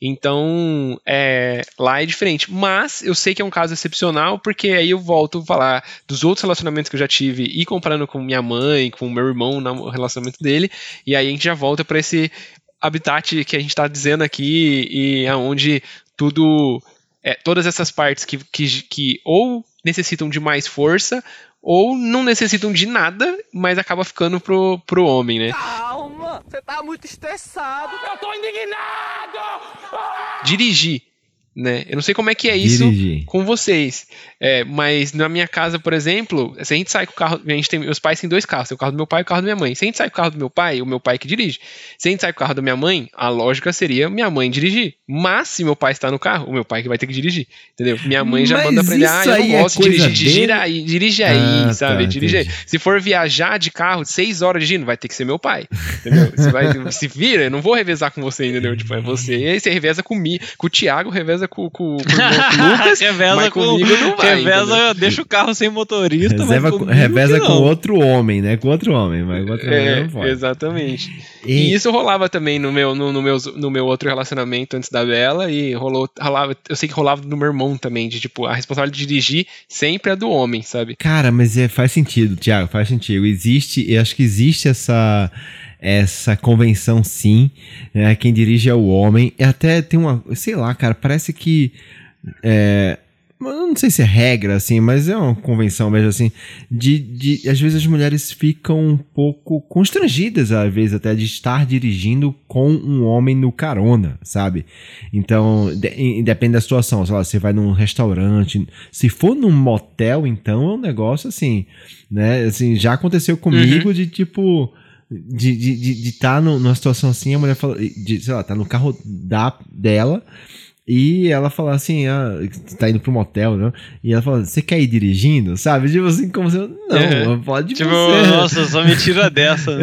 Então, é, lá é diferente. Mas eu sei que é um caso excepcional, porque aí eu volto a falar dos outros relacionamentos que eu já tive e comparando com minha mãe, com meu irmão no relacionamento dele, e aí a gente já volta para esse habitat que a gente está dizendo aqui e aonde tudo é, todas essas partes que, que, que ou necessitam de mais força ou não necessitam de nada, mas acaba ficando pro, pro homem, né? Calma, você tá muito estressado. Eu tô indignado! Dirigir né? Eu não sei como é que é isso Dirigir. com vocês, é, mas na minha casa, por exemplo, se a gente sai com o carro, a gente tem, meus pais têm dois carros, o carro do meu pai e o carro da minha mãe. Se a gente sai com o carro do meu pai, o meu pai que dirige. Se a gente sai com o carro da minha mãe, a lógica seria minha mãe dirigir. Mas se meu pai está no carro, o meu pai que vai ter que dirigir, entendeu? Minha mãe já mas manda pra ele, ah, eu não é gosto é de dirigir, dirige aí, dirige aí, ah, sabe? Tá, dirige aí. Se for viajar de carro seis horas dirigindo, vai ter que ser meu pai, entendeu? Você vai, se vira, eu não vou revezar com você, entendeu? Tipo, é você, e aí você reveza comigo, com o Thiago, reveza com, com, com Lucas, reveza com, comigo não vai. Reveza, deixa o carro sem motorista, Reserva, com, reveza com outro homem, né? Com outro homem, mas outro é, homem não pode. Exatamente. E... e, isso rolava também no meu, no, no, meu, no meu outro relacionamento antes da Bela, e rolou, rolava, eu sei que rolava no meu irmão também, de tipo, a responsabilidade de dirigir sempre é do homem, sabe? Cara, mas é, faz sentido, Thiago, faz sentido. Existe, eu acho que existe essa essa convenção sim. É, quem dirige é o homem. E até tem uma. Sei lá, cara, parece que. É, não sei se é regra, assim, mas é uma convenção mesmo, assim, de, de às vezes as mulheres ficam um pouco constrangidas, às vezes até, de estar dirigindo com um homem no carona, sabe? Então, de, depende da situação, sei lá, você vai num restaurante, se for num motel, então é um negócio assim, né, assim, já aconteceu comigo uhum. de, tipo de estar de, de, de tá numa situação assim, a mulher fala, de, sei lá, tá no carro da, dela e ela fala assim, ah, tá indo pro motel, né? E ela fala, você quer ir dirigindo? Sabe? Tipo assim, como se eu, não, é. pode Tipo, você. nossa, só me tira dessa.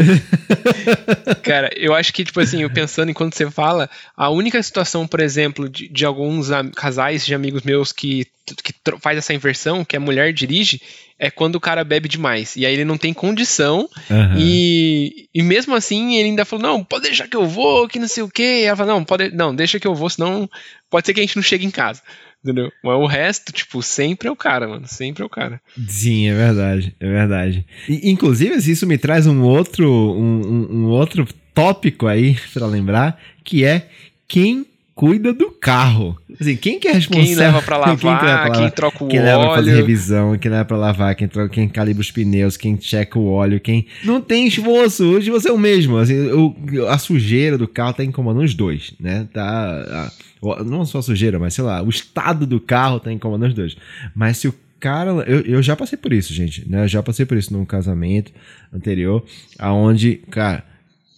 Cara, eu acho que, tipo assim, eu pensando enquanto você fala, a única situação, por exemplo, de, de alguns casais de amigos meus que, que faz essa inversão, que a mulher dirige, é quando o cara bebe demais. E aí ele não tem condição. Uhum. E, e mesmo assim, ele ainda falou: não, pode deixar que eu vou, que não sei o quê. E ela falou: não, pode, não, deixa que eu vou, senão pode ser que a gente não chegue em casa. Entendeu? Mas o resto, tipo, sempre é o cara, mano. Sempre é o cara. Sim, é verdade. É verdade. E, inclusive, isso me traz um outro, um, um outro tópico aí para lembrar, que é quem cuida do carro. Assim, quem que é responsável? Quem leva pra lavar, quem, leva pra lavar, quem troca o quem óleo. Quem leva pra fazer revisão, quem leva pra lavar, quem, troca, quem calibra os pneus, quem checa o óleo, quem... Não tem esforço, hoje você é o mesmo. Assim, o, a sujeira do carro tá incomodando os dois, né? Tá... A, não só a sujeira, mas sei lá, o estado do carro tá incomodando os dois. Mas se o cara, eu, eu já passei por isso, gente, né? Eu já passei por isso num casamento anterior, aonde, cara,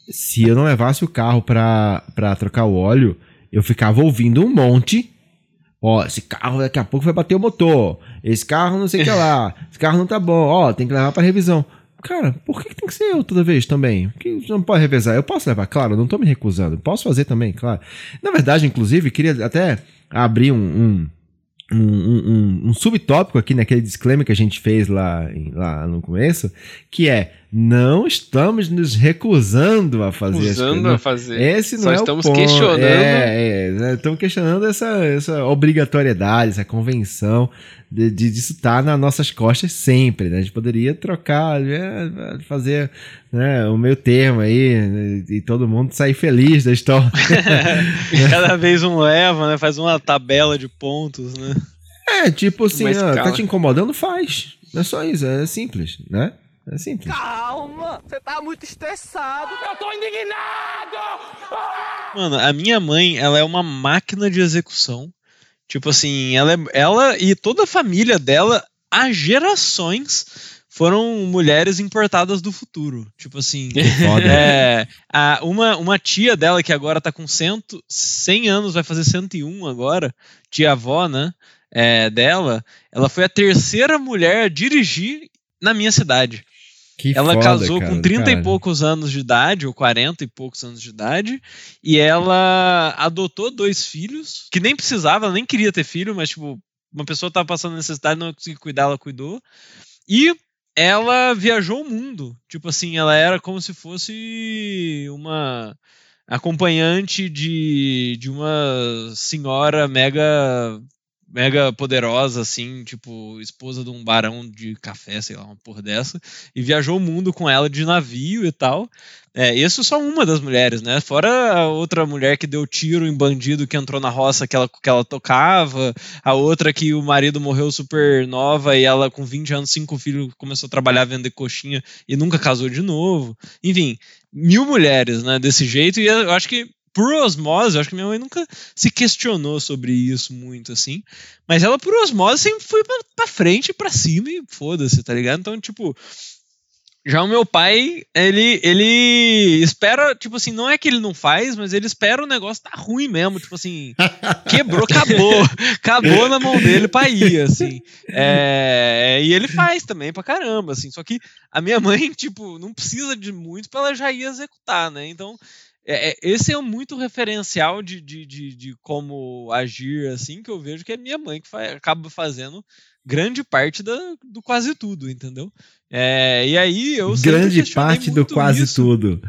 se eu não levasse o carro pra, pra trocar o óleo, eu ficava ouvindo um monte. Ó, esse carro daqui a pouco vai bater o motor. Esse carro não sei o que lá. Esse carro não tá bom. Ó, tem que levar pra revisão. Cara, por que, tem que ser eu toda vez também? Por que não pode revezar? Eu posso levar, claro, não tô me recusando. Posso fazer também, claro. Na verdade, inclusive, queria até abrir um, um um, um, um, subtópico aqui naquele disclaimer que a gente fez lá, lá no começo, que é não estamos nos recusando a fazer recusando a fazer. Esse não Só é estamos o ponto. questionando. É, é, estamos questionando essa, essa obrigatoriedade, essa convenção de, de disso estar tá nas nossas costas sempre. Né? A gente poderia trocar, é, fazer né, o meio termo aí né, e todo mundo sair feliz da história. Cada vez um leva, né? Faz uma tabela de pontos, né? É, tipo assim, ó, tá te incomodando, faz. Não é só isso, é simples, né? É simples. Calma, você tá muito estressado. Eu tô indignado! Mano, a minha mãe, ela é uma máquina de execução. Tipo assim, ela, é, ela e toda a família dela, há gerações, foram mulheres importadas do futuro. Tipo assim, Foda. é, a, uma, uma tia dela que agora tá com cento, 100 anos, vai fazer 101 agora, tia-avó, né? É, dela, ela foi a terceira mulher a dirigir na minha cidade. Que ela foda, casou cara, com 30 cara. e poucos anos de idade, ou 40 e poucos anos de idade, e ela adotou dois filhos, que nem precisava, nem queria ter filho, mas, tipo, uma pessoa estava passando necessidade, não conseguia cuidar, ela cuidou. E ela viajou o mundo. Tipo assim, ela era como se fosse uma acompanhante de, de uma senhora mega mega poderosa, assim, tipo, esposa de um barão de café, sei lá, uma porra dessa, e viajou o mundo com ela de navio e tal. É, isso só uma das mulheres, né? Fora a outra mulher que deu tiro em bandido que entrou na roça que ela, que ela tocava, a outra que o marido morreu super nova e ela, com 20 anos, cinco filhos, começou a trabalhar vender coxinha e nunca casou de novo. Enfim, mil mulheres, né, desse jeito, e eu acho que por osmose, eu acho que minha mãe nunca se questionou sobre isso muito, assim. Mas ela, por osmose, sempre foi pra, pra frente, pra cima e foda-se, tá ligado? Então, tipo. Já o meu pai, ele, ele espera, tipo assim, não é que ele não faz, mas ele espera o negócio tá ruim mesmo, tipo assim, quebrou, acabou, acabou na mão dele pra ir, assim. É, e ele faz também pra caramba, assim, só que a minha mãe, tipo, não precisa de muito pra ela já ir executar, né? Então, é, é, esse é muito referencial de, de, de, de, como agir, assim, que eu vejo que é minha mãe que faz, acaba fazendo grande parte da, do quase tudo, entendeu? É, e aí eu Grande parte do quase isso. tudo.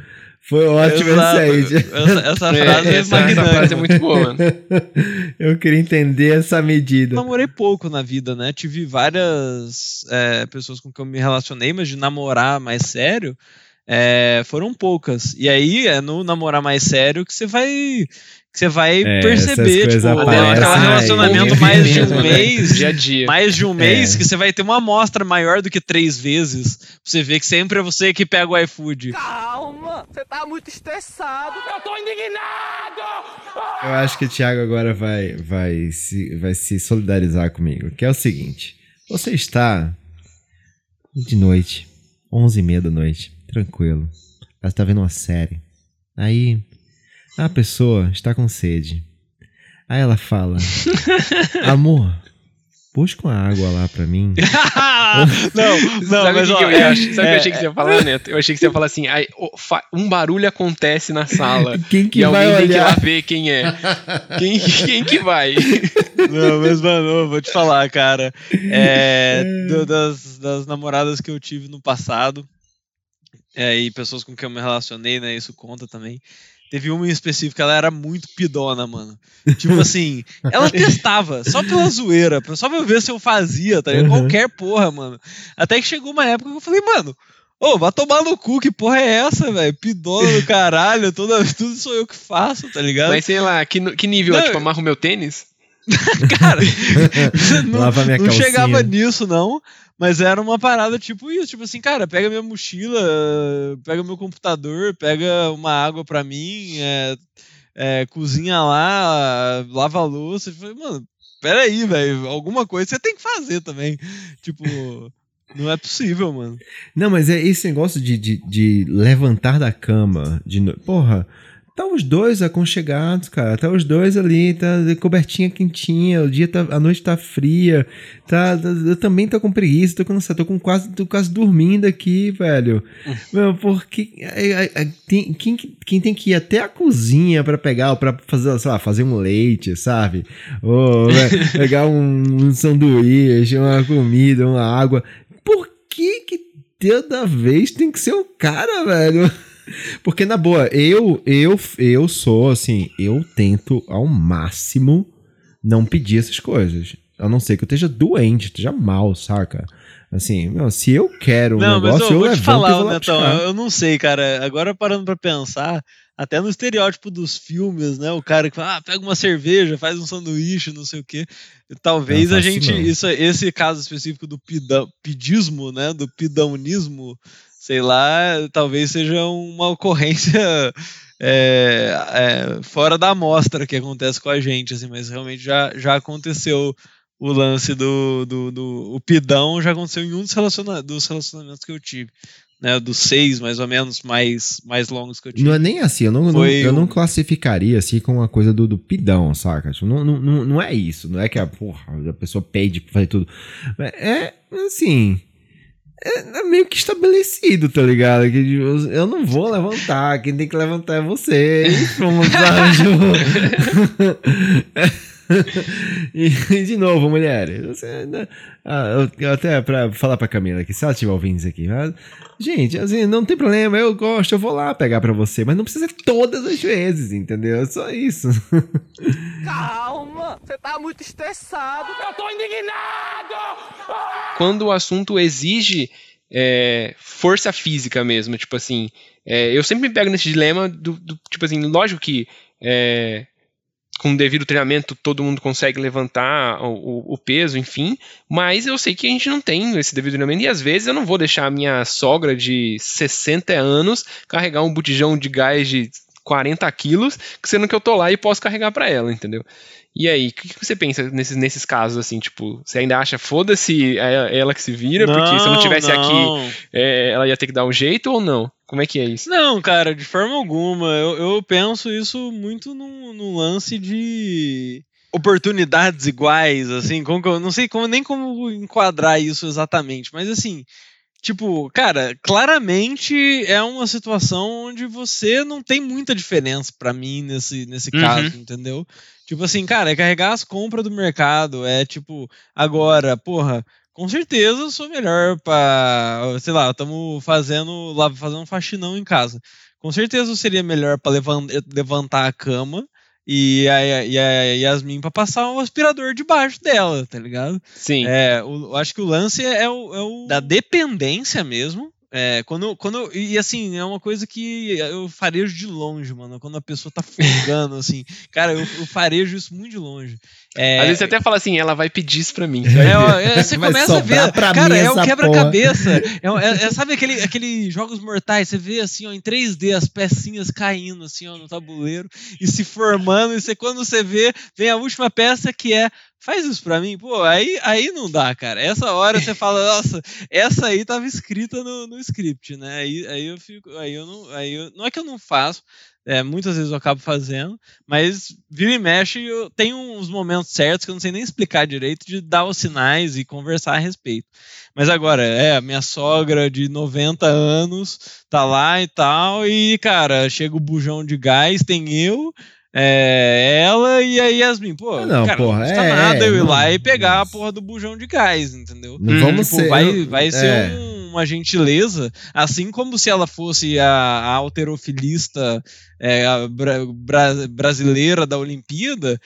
Foi ótimo essa aí. Essa, essa frase é, essa, essa frase é muito boa. Eu queria entender essa medida. Eu namorei pouco na vida, né? Tive várias é, pessoas com quem eu me relacionei, mas de namorar mais sério, é, foram poucas. E aí é no namorar mais sério que você vai que você vai é, perceber, tipo, aquele relacionamento aí, mais de um né? mês, dia a dia. mais de um mês, é. que você vai ter uma amostra maior do que três vezes. Pra você ver que sempre é você que pega o iFood. Calma, você tá muito estressado. Eu tô indignado! Eu acho que o Thiago agora vai, vai, se, vai se solidarizar comigo, que é o seguinte. Você está de noite, onze e meia da noite, tranquilo. Ela está vendo uma série. Aí a pessoa está com sede. Aí ela fala: Amor, busca uma água lá pra mim. não, não, sabe mas ó, que eu ia, sabe o é, que eu achei que você ia falar, Neto? Eu achei que você ia falar assim: aí, um barulho acontece na sala. Quem que e vai olhar? tem que ir lá ver quem é. Quem, quem que vai? Não, mas, mano, eu vou te falar, cara. É, do, das, das namoradas que eu tive no passado, é, e pessoas com quem eu me relacionei, né? Isso conta também. Teve uma em específico, ela era muito pidona, mano. Tipo assim, ela testava, só pela zoeira, só pra ver se eu fazia, tá ligado? Uhum. Qualquer porra, mano. Até que chegou uma época que eu falei, mano, ô, vai tomar no cu, que porra é essa, velho? Pidona do caralho, toda, tudo sou eu que faço, tá ligado? Mas sei lá, que, que nível? Não, é, tipo, amarro meu tênis? cara, não, não chegava nisso, não. Mas era uma parada tipo isso, tipo assim, cara, pega minha mochila, pega meu computador, pega uma água pra mim, é, é, cozinha lá, lava a louça. Falei, mano, peraí, velho, alguma coisa você tem que fazer também. Tipo, não é possível, mano. Não, mas é esse negócio de, de, de levantar da cama, de porra Tá os dois aconchegados, cara. Tá os dois ali, tá cobertinha quentinha, o dia tá, a noite tá fria. Tá, tá eu também tô com preguiça, tô cansado, tô com quase, tô quase dormindo aqui, velho. Meu, porque é, é, é, tem, quem, quem tem que ir até a cozinha para pegar, para fazer, sei lá, fazer um leite, sabe? Ou né, pegar um, um sanduíche, uma comida, uma água. Por que que toda vez tem que ser o cara, velho. Porque, na boa, eu, eu, eu sou assim, eu tento ao máximo não pedir essas coisas. A não ser que eu esteja doente, esteja mal, saca? Assim, não, se eu quero um não, negócio, mas eu, eu vou te falar, Netão, eu não sei, cara. Agora parando pra pensar, até no estereótipo dos filmes, né? O cara que fala, ah, pega uma cerveja, faz um sanduíche, não sei o quê. Talvez a gente, isso, esse caso específico do pidão, pidismo, né? Do pidaunismo, sei lá, talvez seja uma ocorrência é, é, fora da amostra que acontece com a gente, assim, mas realmente já, já aconteceu o lance do, do, do o pidão já aconteceu em um dos, relaciona dos relacionamentos que eu tive. Né, dos seis, mais ou menos, mais, mais longos que eu tive. Não é nem assim, eu não, não eu não classificaria assim com uma coisa do, do pidão, saca? Tipo, não, não, não é isso, não é que a, porra, a pessoa pede pra fazer tudo. É, assim, é, é meio que estabelecido, tá ligado? Que tipo, eu não vou levantar, quem tem que levantar é você. Como e, de novo, mulheres, você, né, ah, eu, até pra falar pra Camila aqui, se ela estiver ouvindo isso aqui, mas, gente, assim, não tem problema, eu gosto, eu vou lá pegar pra você, mas não precisa ser todas as vezes, entendeu? É só isso. Calma, você tá muito estressado. Eu tô indignado! Quando o assunto exige é, força física mesmo, tipo assim, é, eu sempre me pego nesse dilema do, do tipo assim, lógico que é, com devido treinamento todo mundo consegue levantar o, o, peso, enfim, mas eu sei que a gente não tem esse devido treinamento e às vezes eu não vou deixar a minha sogra de 60 anos carregar um botijão de gás de 40 quilos, sendo que eu tô lá e posso carregar para ela, entendeu? E aí, o que, que, você pensa nesses, nesses casos, assim, tipo, você ainda acha, foda-se é ela que se vira, não, porque se eu não tivesse não. aqui, é, ela ia ter que dar um jeito ou não? Como é que é isso? Não, cara, de forma alguma. Eu, eu penso isso muito num, num lance de oportunidades iguais, assim, como eu não sei como, nem como enquadrar isso exatamente, mas assim, Tipo, cara, claramente é uma situação onde você não tem muita diferença para mim nesse, nesse uhum. caso, entendeu? Tipo assim, cara, é carregar as compras do mercado, é tipo, agora, porra, com certeza eu sou melhor pra, sei lá, estamos fazendo, lá, fazendo um faxinão em casa. Com certeza eu seria melhor para levantar a cama e a, e a Yasmin pra passar um aspirador debaixo dela, tá ligado? Sim. É, eu acho que o lance é o, é o da dependência mesmo. É, quando, quando, e assim, é uma coisa que eu farejo de longe, mano. Quando a pessoa tá fugando, assim. Cara, eu, eu farejo isso muito de longe. É, Às vezes você até fala assim, ela vai pedir isso pra mim. É, é, você começa a ver. Cara, é um quebra-cabeça. É, é, é, sabe aquele, aquele jogos mortais? Você vê assim, ó, em 3D as pecinhas caindo assim, ó, no tabuleiro e se formando. E você, quando você vê, vem a última peça que é faz isso pra mim, pô, aí, aí não dá, cara. Essa hora você fala, nossa, essa aí tava escrita no, no script, né? Aí, aí eu fico, aí eu não, aí eu, não é que eu não faço, é, muitas vezes eu acabo fazendo, mas vira e mexe, eu tenho uns momentos certos que eu não sei nem explicar direito de dar os sinais e conversar a respeito. Mas agora, é, a minha sogra de 90 anos tá lá e tal, e cara, chega o bujão de gás, tem eu, é, ela e a Yasmin. Pô, não, cara, porra, não custa é, nada eu ir lá e pegar a porra do bujão de gás, entendeu? Não vamos tipo, ser, vai, vai ser é. um, uma gentileza, assim como se ela fosse a, a alterofilista é, a bra, bra, brasileira da Olimpíada,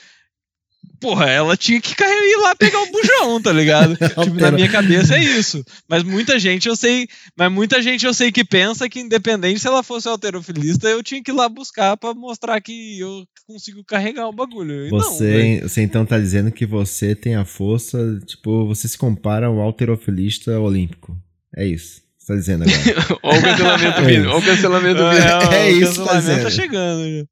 porra, ela tinha que ir lá pegar o bujão, tá ligado? tipo, na minha cabeça é isso. Mas muita gente eu sei, mas muita gente eu sei que pensa que independente se ela fosse alterofilista, eu tinha que ir lá buscar para mostrar que eu consigo carregar o bagulho. E você, não, você então tá dizendo que você tem a força, tipo, você se compara ao alterofilista olímpico. É isso. Você tá dizendo agora. Olha o cancelamento é vindo. Olha o cancelamento vindo. É, é, isso, o tá cancelamento tá, tá chegando.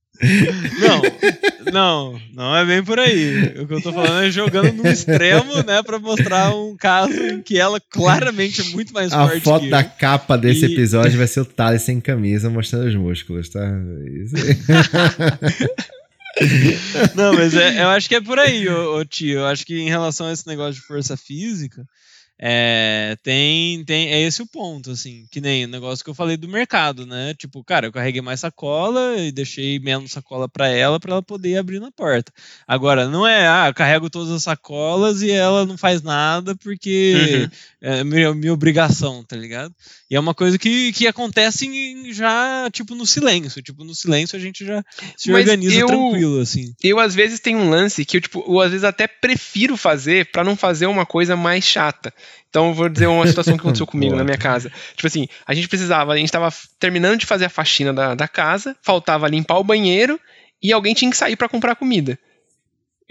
Não, não, não é bem por aí. O que eu tô falando é jogando no extremo, né, pra mostrar um caso em que ela claramente é muito mais a forte. A foto da capa desse e... episódio vai ser o Thales sem camisa mostrando os músculos, tá? Isso Não, mas é, eu acho que é por aí, ô, ô, tio. Eu acho que em relação a esse negócio de força física, É, tem, tem, é esse o ponto, assim, que nem o negócio que eu falei do mercado, né? Tipo, cara, eu carreguei mais sacola e deixei menos sacola para ela para ela poder abrir na porta. Agora, não é, ah, eu carrego todas as sacolas e ela não faz nada porque uhum. é minha, minha obrigação, tá ligado? E é uma coisa que, que acontece já, tipo, no silêncio. Tipo, no silêncio a gente já se Mas organiza eu, tranquilo, assim. Eu, às vezes, tenho um lance que eu, tipo, eu, às vezes, até prefiro fazer para não fazer uma coisa mais chata. Então, vou dizer uma situação que aconteceu comigo na minha casa. Tipo assim, a gente precisava, a gente tava terminando de fazer a faxina da, da casa, faltava limpar o banheiro e alguém tinha que sair para comprar comida.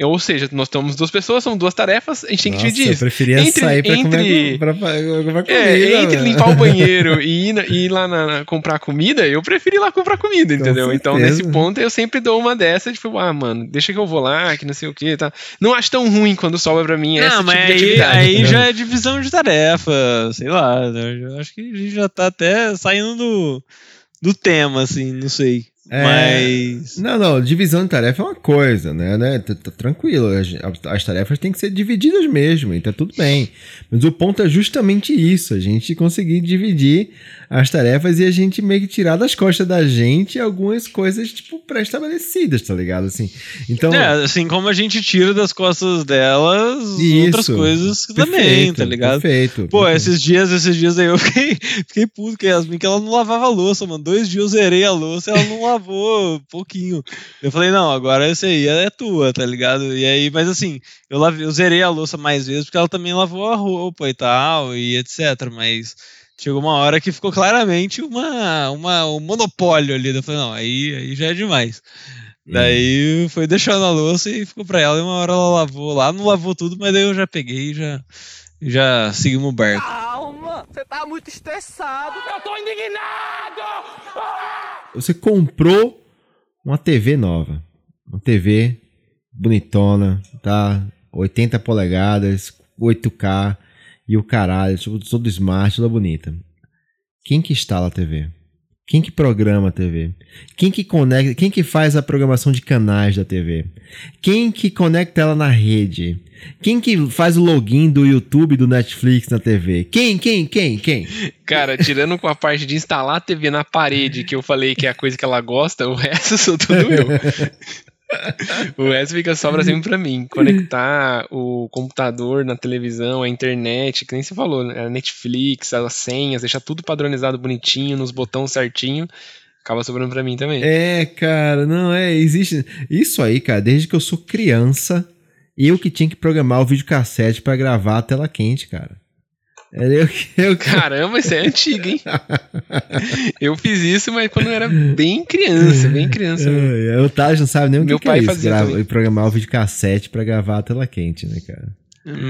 Ou seja, nós estamos duas pessoas, são duas tarefas, a gente tem que Nossa, dividir isso. Eu preferia entre, sair pra entre, comer, pra, pra comer comida. É, entre limpar o banheiro e ir, ir lá na, na, comprar comida, eu preferi ir lá comprar comida, entendeu? Então, nesse ponto, eu sempre dou uma dessa, tipo, ah, mano, deixa que eu vou lá, que não sei o que, tá. Não acho tão ruim quando sobra pra mim essa não, tipo mas aí, aí já é divisão de tarefa, sei lá. Né? Eu acho que a gente já tá até saindo do, do tema, assim, não sei. É, Mas. Não, não, divisão de tarefa é uma coisa, né? né tá, tá tranquilo. As, as, tarefas têm que ser divididas mesmo, e tá tudo bem. Mas o ponto é justamente isso: a gente conseguir dividir as tarefas e a gente meio que tirar das costas da gente algumas coisas, tipo, pré-estabelecidas, tá ligado? Assim. Então. É, assim como a gente tira das costas delas isso, outras coisas perfeito, também, tá ligado? Perfeito. Pô, perfeito. esses dias, esses dias aí eu fiquei, fiquei puto com a Yasmin, que ela não lavava a louça, mano. Dois dias eu zerei a louça e ela não lavava lavou pouquinho. Eu falei, não, agora essa aí é tua, tá ligado? E aí, mas assim, eu, lavei, eu zerei a louça mais vezes porque ela também lavou a roupa e tal, e etc. Mas chegou uma hora que ficou claramente uma, uma, um monopólio ali. Eu falei, não, aí, aí já é demais. Hum. Daí foi deixando a louça e ficou pra ela. E uma hora ela lavou lá, não lavou tudo, mas daí eu já peguei e já, já seguimos o barco. Calma, você tá muito estressado. Eu tô indignado! Ah! Você comprou uma TV nova. Uma TV bonitona, tá? 80 polegadas, 8K e o caralho, tudo smart, tudo bonita. Quem que instala a TV? Quem que programa a TV? Quem que conecta, quem que faz a programação de canais da TV? Quem que conecta ela na rede? Quem que faz o login do YouTube, do Netflix na TV? Quem, quem, quem, quem? Cara, tirando com a parte de instalar a TV na parede, que eu falei que é a coisa que ela gosta, o resto sou tudo eu. o resto fica sobra sempre pra mim. Conectar o computador na televisão, a internet, que nem você falou, né? a Netflix, as senhas, deixar tudo padronizado bonitinho, nos botões certinho. Acaba sobrando pra mim também. É, cara, não é. Existe. Isso aí, cara, desde que eu sou criança, eu que tinha que programar o videocassete para gravar a tela quente, cara. Eu, eu... Caramba, isso é antigo, hein? eu fiz isso, mas quando eu era bem criança, bem criança. Eu, o Taj não sabe nem o Meu que, pai que é isso, grava, programar o videocassete para gravar a tela quente, né, cara?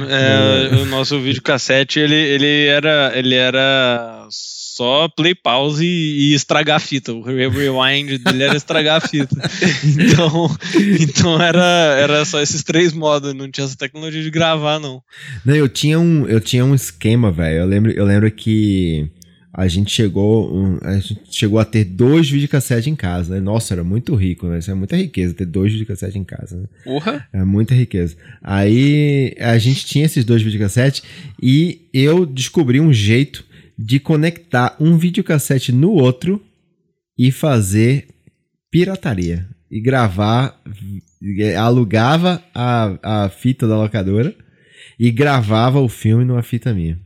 É, o nosso videocassete, ele, ele era ele era só play pause e, e estragar a fita. O rewind dele era estragar a fita. Então, então era, era só esses três modos, não tinha essa tecnologia de gravar, não. Não, eu tinha um, eu tinha um esquema, velho. Eu lembro, eu lembro que a gente chegou, um, a gente chegou a ter dois videocassetes em casa, né? Nossa, era muito rico, né? Isso é muita riqueza ter dois videocassetes em casa, né? Porra! É muita riqueza. Aí a gente tinha esses dois videocassetes e eu descobri um jeito de conectar um videocassete no outro e fazer pirataria. E gravar, alugava a, a fita da locadora e gravava o filme numa fita minha.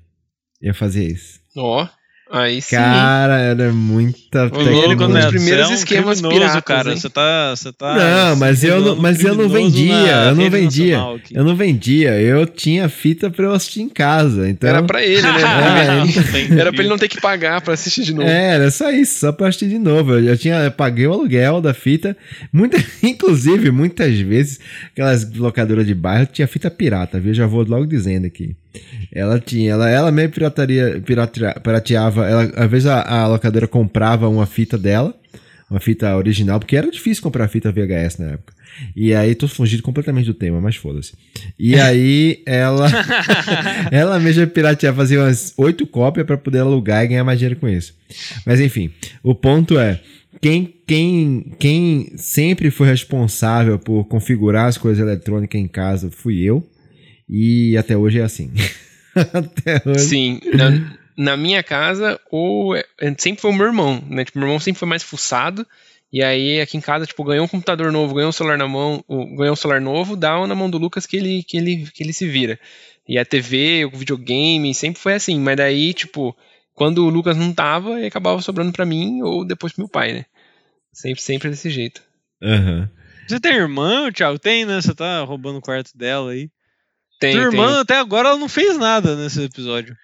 Eu fazia isso. Ó. Oh. Aí sim. Cara, era muita tecnologia. Um dos primeiros é um esquemas piratas, cara. Você tá, você tá. Não, mas eu não, mas eu não vendia, eu não vendia. Eu não vendia. Eu tinha fita para eu assistir em casa, então Era para ele, né? é, era para ele não ter que pagar para assistir de novo. É, era só isso, só para assistir de novo. Eu já tinha eu paguei o aluguel da fita. Muita, inclusive, muitas vezes aquelas locadoras de bairro tinha fita pirata, viu? Já vou logo dizendo aqui. Ela tinha, ela, ela mesmo pirataria, pirateava, pirateava ela, às vezes a, a, locadora comprava uma fita dela, uma fita original, porque era difícil comprar fita VHS na época. E aí, tô fugindo completamente do tema, mas foda-se. E aí, ela ela mesma pirateava, fazia umas oito cópias para poder alugar e ganhar mais dinheiro com isso. Mas enfim, o ponto é, quem, quem, quem sempre foi responsável por configurar as coisas eletrônicas em casa fui eu. E até hoje é assim. Até hoje. Sim. Na, na minha casa, ou é, sempre foi o meu irmão, né? Tipo, meu irmão sempre foi mais fuçado. E aí, aqui em casa, tipo, ganhou um computador novo, ganhou um celular na mão, ganhou um celular novo, dá um na mão do Lucas que ele, que ele, que ele se vira. E a TV, o videogame, sempre foi assim. Mas daí, tipo, quando o Lucas não tava, ele acabava sobrando para mim ou depois pro meu pai, né? Sempre, sempre desse jeito. Uhum. Você tem irmã, Thiago? Tem, né? Você tá roubando o quarto dela aí. Tem. Tua irmã, tem. até agora, ela não fez nada nesse episódio.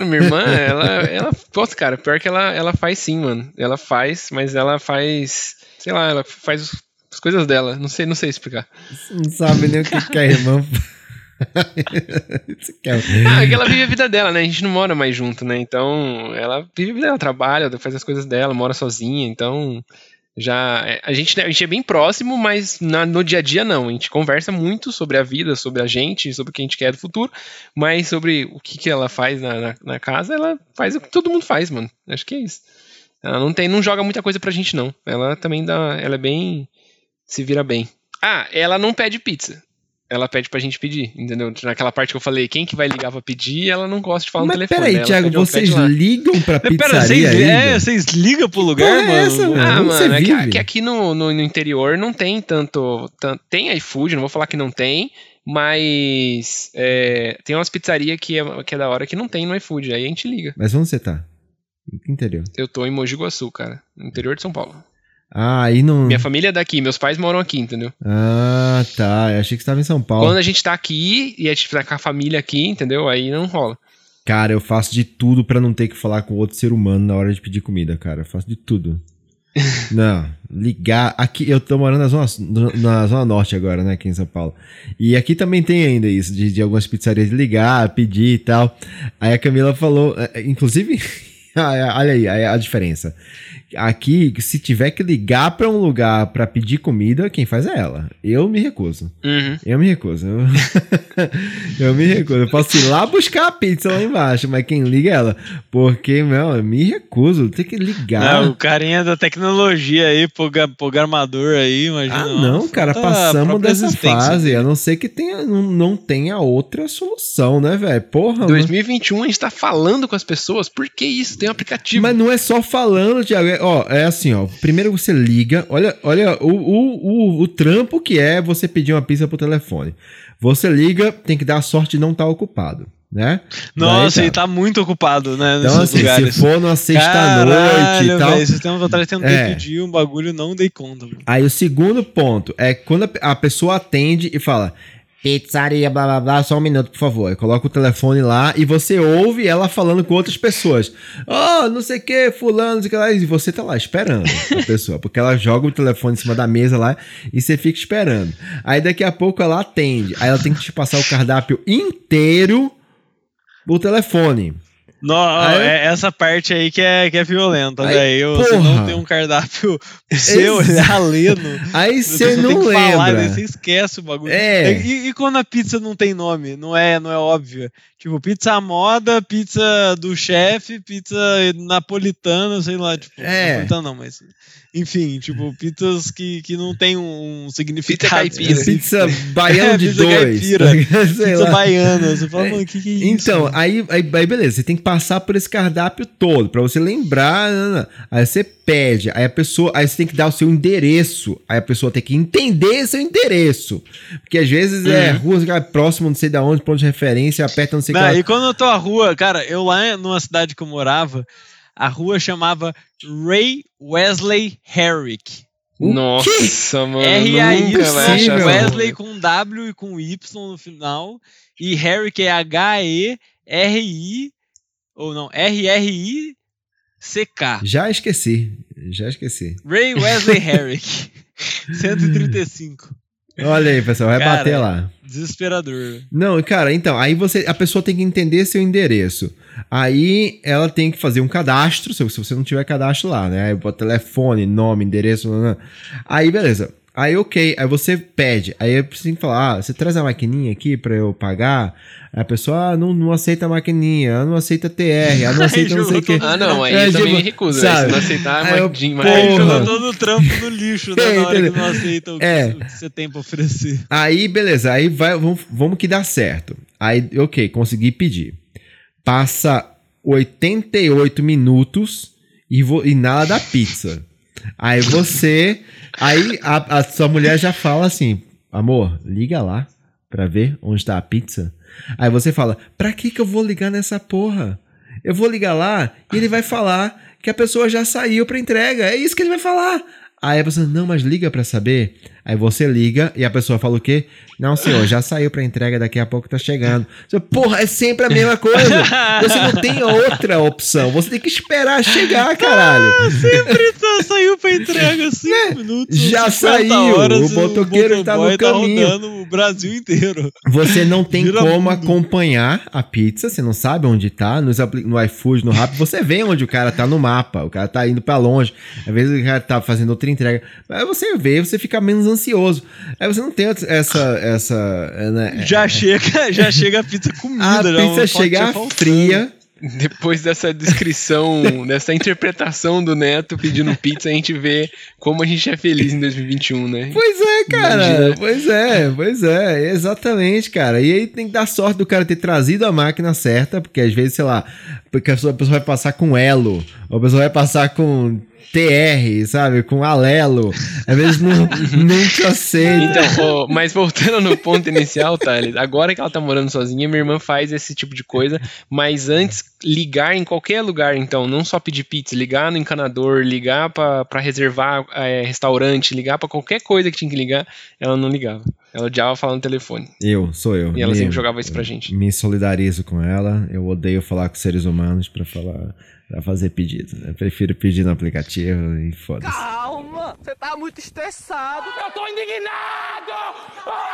Minha irmã, ela, ela. Nossa, cara, pior que ela, ela faz sim, mano. Ela faz, mas ela faz. Sei lá, ela faz as coisas dela. Não sei, não sei explicar. não sabe nem o que, que a irmã ah, é que ela vive a vida dela, né? A gente não mora mais junto, né? Então, ela vive a vida dela, trabalha, faz as coisas dela, mora sozinha, então já é, a gente, a gente é bem próximo, mas na, no dia a dia não. A gente conversa muito sobre a vida, sobre a gente, sobre o que a gente quer do futuro, mas sobre o que, que ela faz na, na, na casa, ela faz o que todo mundo faz, mano. Acho que é isso. Ela não tem, não joga muita coisa pra gente, não. Ela também dá. Ela é bem. se vira bem. Ah, ela não pede pizza ela pede pra gente pedir, entendeu? Naquela parte que eu falei, quem que vai ligar pra pedir, ela não gosta de falar Mas no telefone. Peraí, Thiago, vocês ligam pra pizzaria Pera, vocês, é, vocês ligam pro lugar, é mano? Essa, mano? Ah, mano, é que, que, aqui no, no, no, interior não tem tanto, tanto... Tem iFood, não vou falar que não tem, mas é, tem umas pizzarias que é, que é da hora que não tem no iFood, aí a gente liga. Mas onde você tá? Em que interior? Eu tô em Mogi Guaçu, cara, no interior de São Paulo. Ah, aí não. Minha família é daqui, meus pais moram aqui, entendeu? Ah, tá. Eu achei que você estava em São Paulo. Quando a gente tá aqui e a gente tá com a família aqui, entendeu? Aí não rola. Cara, eu faço de tudo para não ter que falar com outro ser humano na hora de pedir comida, cara. Eu faço de tudo. não, ligar. Aqui, eu tô morando na zona, na zona Norte agora, né, aqui em São Paulo. E aqui também tem ainda isso, de, de algumas pizzarias ligar, pedir e tal. Aí a Camila falou, é, é, inclusive. olha aí a diferença. Aqui, se tiver que ligar para um lugar para pedir comida, quem faz é ela. Eu me recuso. Uhum. Eu me recuso. Eu... eu me recuso. Eu posso ir lá buscar a pizza lá embaixo, mas quem liga é ela. Porque, meu, eu me recuso. Tem que ligar. Não, o carinha da tecnologia aí, programador aí, imagina. Ah, não, cara, passamos dessa fase. A não ser que tenha, não, não tenha outra solução, né, velho? Porra. 2021 a gente tá falando com as pessoas. Por que isso? Tem um aplicativo. Mas não é só falando, Thiago ó, é assim, ó. Primeiro você liga, olha, olha o, o, o, o trampo que é você pedir uma pizza pro telefone. Você liga, tem que dar a sorte de não estar tá ocupado. Né? Nossa, Daí, tá. ele tá muito ocupado, né? Então, assim, lugares. se for numa sexta-noite e tal. Esses tempos atrás tentei é. pedir um bagulho, não dei conta. Mano. Aí o segundo ponto é quando a pessoa atende e fala: pizzaria, blá blá blá, só um minuto, por favor. Eu coloco o telefone lá e você ouve ela falando com outras pessoas. Oh, não sei o que, fulano, não sei o que lá. E você tá lá esperando a pessoa, porque ela joga o telefone em cima da mesa lá e você fica esperando. Aí daqui a pouco ela atende. Aí ela tem que te passar o cardápio inteiro o telefone. Não, aí, é essa parte aí que é, que é violenta, velho. Você não tem um cardápio seu, lendo. Aí você não lembra. Falar, você esquece o bagulho. É. E, e, quando a pizza não tem nome? Não é, não é óbvio. Tipo, pizza moda, pizza do chefe, pizza napolitana, sei lá. Tipo, é. napolitana não, mas... Enfim, tipo, pizzas que, que não tem um significado. Pizza caipira. Pizza baiana é, de pizza dois. Caipira, pizza lá. baiana. Você fala, mano, o que, que é isso? Então, aí, aí, aí, beleza, você tem que passar por esse cardápio todo, pra você lembrar. Não, não. Aí você pede, aí a pessoa, aí você tem que dar o seu endereço. Aí a pessoa tem que entender seu endereço. Porque às vezes é uhum. é rua próximo, não sei de onde, ponto de referência, aperta não sei o que. E quando eu tô a rua, cara, eu lá numa cidade que eu morava, a rua chamava Ray Wesley Herrick. Nossa, mano. R-A-Y, Wesley com W e com Y no final. E Herrick é H-E-R-I, ou não, R-R-I-C-K. Já esqueci, já esqueci. Ray Wesley Herrick, 135. Olha aí, pessoal, vai cara, bater lá. Desesperador. Não, cara, então, aí você, a pessoa tem que entender seu endereço. Aí ela tem que fazer um cadastro, se você não tiver cadastro lá, né? Aí bota telefone, nome, endereço. Blá, blá. Aí beleza. Aí ok, aí você pede. Aí tem que falar: ah, você traz a maquininha aqui pra eu pagar? Aí a pessoa ah, não, não aceita a maquininha, não aceita TR, não aceita não sei o que. Ah, não, aí é, eu também tipo, me recuso. Sabe? Se não aceitar a maquininha, aí joga todo o trampo no lixo, né? É, na hora que não aceita o, é. que você tem pra oferecer. Aí beleza, aí vai, vamos, vamos que dá certo. Aí, ok, consegui pedir. Passa 88 minutos e, e nada da pizza. Aí você. Aí a, a, sua mulher já fala assim: amor, liga lá pra ver onde tá a pizza. Aí você fala: pra que que eu vou ligar nessa porra? Eu vou ligar lá e ele vai falar que a pessoa já saiu pra entrega. É isso que ele vai falar. Aí a pessoa, não, mas liga para saber. Aí você liga e a pessoa fala o quê? Não, senhor, já saiu para entrega, daqui a pouco tá chegando. Você, Porra, é sempre a mesma coisa. Você não tem outra opção. Você tem que esperar chegar, caralho. Ah, sempre tá, saiu para entrega, cinco né? minutos. Já saiu. Horas, o motoqueiro tá no tá caminho. Tá o Brasil inteiro. Você não tem Vira como mundo. acompanhar a pizza, você não sabe onde tá. No, no iFood, no Rap, você vê onde o cara tá no mapa. O cara tá indo para longe. Às vezes o cara tá fazendo outra entrega. Aí você vê, você fica menos ansioso. Aí você não tem essa. essa né, já é, chega, já chega a pizza comida. A pizza chega fria. Depois dessa descrição, dessa interpretação do Neto pedindo pizza, a gente vê como a gente é feliz em 2021, né? Pois é, cara. Imagina. Pois é, pois é. Exatamente, cara. E aí tem que dar sorte do cara ter trazido a máquina certa, porque às vezes, sei lá, porque a pessoa vai passar com elo, ou a pessoa vai passar com TR, sabe? Com alelo. Às vezes não, nunca sei. Então, oh, mas voltando no ponto inicial, Thales, agora que ela tá morando sozinha, minha irmã faz esse tipo de coisa, mas antes ligar em qualquer lugar, então, não só pedir pizza, ligar no encanador, ligar para reservar é, restaurante, ligar para qualquer coisa que tinha que ligar, ela não ligava. Ela odiava falar no telefone. Eu, sou eu. E ela me, sempre jogava isso pra gente. Me solidarizo com ela. Eu odeio falar com seres humanos para falar pra fazer pedido. Né? Prefiro pedir no aplicativo e foda-se. Calma, você tá muito estressado. Eu tô indignado!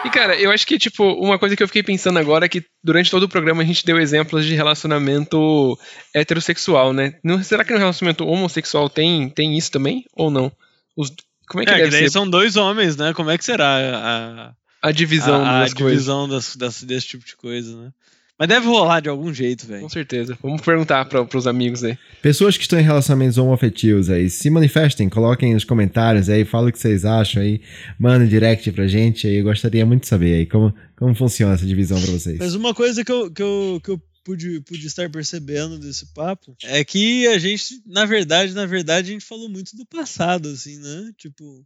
E cara, eu acho que, tipo, uma coisa que eu fiquei pensando agora é que durante todo o programa a gente deu exemplos de relacionamento heterossexual, né? Não, será que no relacionamento homossexual tem, tem isso também? Ou não? Os, como é que é, deve que ser? são dois homens, né? Como é que será a, a divisão a, a divisão das, das, desse tipo de coisa, né? Mas deve rolar de algum jeito, velho. Com certeza. Vamos perguntar para pros amigos aí. Pessoas que estão em relacionamentos homoafetivos aí, se manifestem, coloquem nos comentários aí, falem o que vocês acham aí, mandem direct pra gente aí. Eu gostaria muito de saber aí como, como funciona essa divisão pra vocês. Mas uma coisa que eu, que eu, que eu pude, pude estar percebendo desse papo é que a gente, na verdade, na verdade, a gente falou muito do passado, assim, né? Tipo,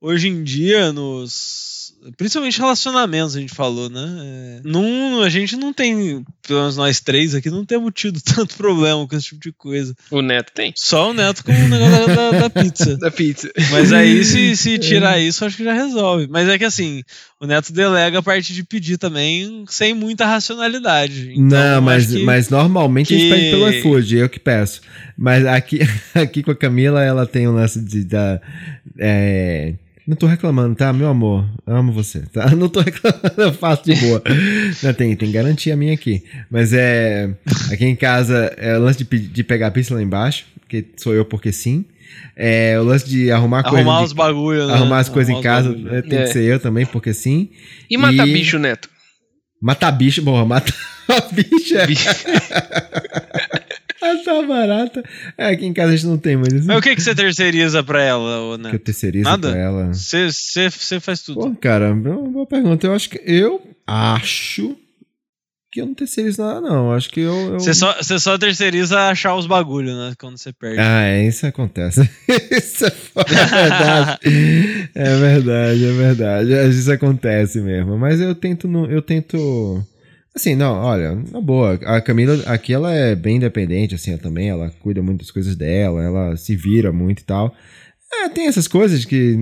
hoje em dia, nos Principalmente relacionamentos, a gente falou, né? É, não, a gente não tem, pelo menos nós três aqui, não temos tido tanto problema com esse tipo de coisa. O Neto tem. Só o Neto com o negócio da, da, pizza. da pizza. Mas aí, se, se tirar isso, acho que já resolve. Mas é que assim, o Neto delega a parte de pedir também sem muita racionalidade. Então, não, mas, que, mas normalmente que... a gente pede pelo iFood, eu que peço. Mas aqui, aqui com a Camila, ela tem um lance de. Da, é, não tô reclamando, tá, meu amor? Eu amo você, tá? Não tô reclamando, eu faço de boa. Não, tem, tem garantia minha aqui. Mas é. Aqui em casa é o lance de, de pegar a pista lá embaixo, que sou eu porque sim. É, o lance de arrumar coisas. Arrumar os bagulhos, né? Arrumar as coisas em casa é, tem é. que ser eu também, porque sim. E matar e... bicho, Neto? Matar bicho, porra, matar bicho é. Essa tá barata. É, aqui em casa a gente não tem, mas. Mas o que, que você terceiriza pra ela, né? Que eu terceirizo Nada? pra ela? Você faz tudo. Pô, cara, uma boa pergunta. Eu acho que. Eu acho que eu não terceirizo nada, não. Acho que eu. Você eu... só, só terceiriza achar os bagulhos, né? Quando você perde. Ah, é, isso acontece. isso é, é verdade. é verdade, é verdade. Isso acontece mesmo. Mas eu tento. Eu tento Assim, não, olha, na boa, a Camila aqui ela é bem independente, assim, ela também, ela cuida muito das coisas dela, ela se vira muito e tal. É, tem essas coisas que,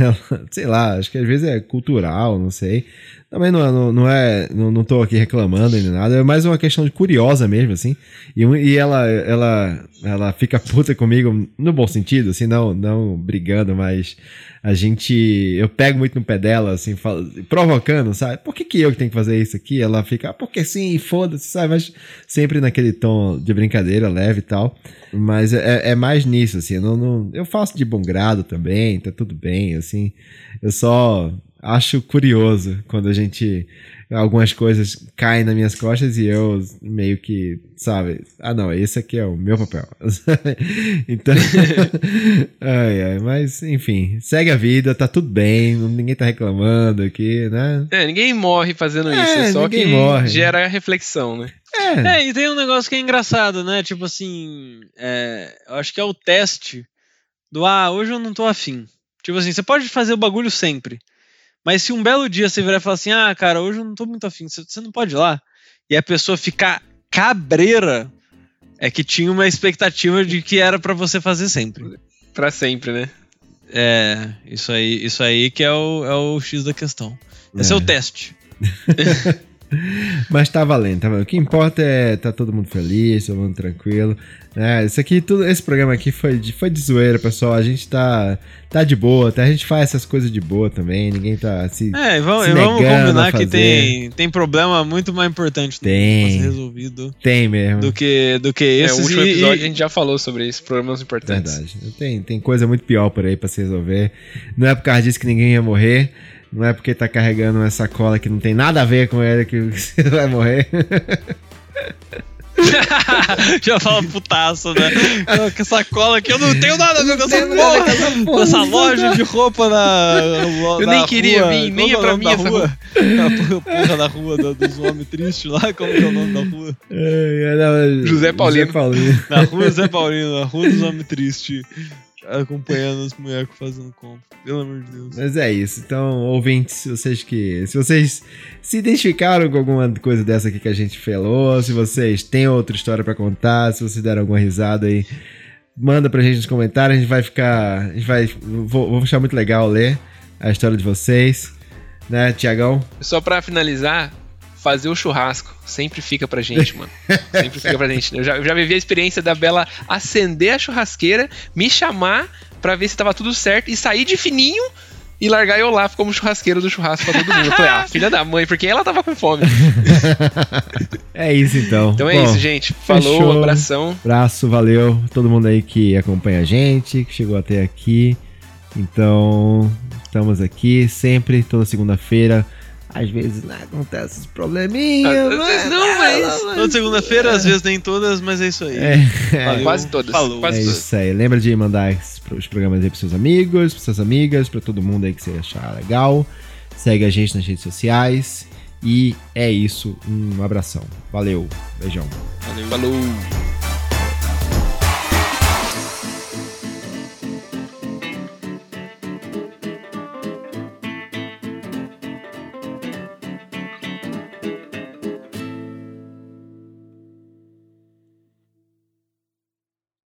sei lá, acho que às vezes é cultural, não sei. Também não, não, não é, não, não tô aqui reclamando nem nada, é mais uma questão de curiosa mesmo, assim. E, e ela, ela, ela fica puta comigo no bom sentido, assim, não, não brigando, mas a gente, eu pego muito no pé dela, assim, falo, provocando, sabe? Por que que eu que tenho que fazer isso aqui? Ela fica, ah, porque sim, foda-se, sabe? Mas sempre naquele tom de brincadeira leve e tal. Mas é, é mais nisso, assim, eu, não, não, eu faço de bom grado também, tá tudo bem, assim. Eu só acho curioso quando a gente algumas coisas caem nas minhas costas e eu meio que, sabe, ah não, esse aqui é o meu papel. então, ai, ai, mas enfim, segue a vida, tá tudo bem, ninguém tá reclamando aqui, né? É, ninguém morre fazendo é, isso, é só que morre. gera reflexão, né? É. é, e tem um negócio que é engraçado, né? Tipo assim, é, eu acho que é o teste do ah, hoje eu não tô afim. Tipo assim, você pode fazer o bagulho sempre. Mas se um belo dia você virar e falar assim, ah, cara, hoje eu não tô muito afim, você não pode ir lá, e a pessoa ficar cabreira, é que tinha uma expectativa de que era para você fazer sempre. para sempre, né? É, isso aí, isso aí que é o, é o X da questão. Esse é, é o teste. Mas tá valendo, tá valendo. O que importa é tá todo mundo feliz, todo mundo tranquilo. É, isso aqui, tudo, esse programa aqui foi de, foi de zoeira, pessoal. A gente tá, tá de boa, tá? A gente faz essas coisas de boa também. Ninguém tá se. É, vamos, se vamos combinar que tem, tem problema muito mais importante tem, ser resolvido. Tem mesmo. Do que, do que esse. É, o último episódio e, a gente já falou sobre isso, problemas importantes. Verdade. Tem, tem coisa muito pior por aí pra se resolver. Não é por causa disso que ninguém ia morrer. Não é porque tá carregando uma sacola que não tem nada a ver com ele que você vai morrer. Já fala putaço, né? Com essa cola aqui, eu não tenho nada a ver com essa porra, com essa loja de roupa na. Eu nem queria rua. vir, nem é pra mim essa rua. A porra da rua dos homens tristes lá, como que é o nome da rua? É, não, José Paulino. José Paulino. Na rua José Paulino, na rua dos homens tristes acompanhando os moleques fazendo compra. Pelo amor de Deus. Mas é isso. Então, ouvintes, vocês que. Se vocês se identificaram com alguma coisa dessa aqui que a gente falou, se vocês têm outra história para contar, se vocês deram alguma risada aí, manda pra gente nos comentários. A gente vai ficar. A gente vai. Vou, vou achar muito legal ler a história de vocês. Né, Tiagão? Só para finalizar, fazer o churrasco. Sempre fica pra gente, mano. Sempre fica pra gente. Eu já, eu já vivi a experiência da Bela acender a churrasqueira, me chamar pra ver se tava tudo certo e sair de fininho e largar eu lá como churrasqueiro do churrasco pra todo mundo. Eu falei, ah, filha da mãe, porque ela tava com fome. é isso então. Então é Bom, isso, gente. Falou, fechou. abração. Abraço, valeu. Todo mundo aí que acompanha a gente, que chegou até aqui. Então, estamos aqui sempre, toda segunda-feira às vezes né, acontece esses probleminhas. Né? Não, mas. Toda segunda-feira, às vezes nem todas, mas é isso aí. É, é, quase todas. Falou. Quase é todas. isso aí. Lembra de mandar os programas aí pros seus amigos, pras suas amigas, pra todo mundo aí que você achar legal. Segue a gente nas redes sociais. E é isso. Um abração. Valeu. Beijão. Valeu. Falou.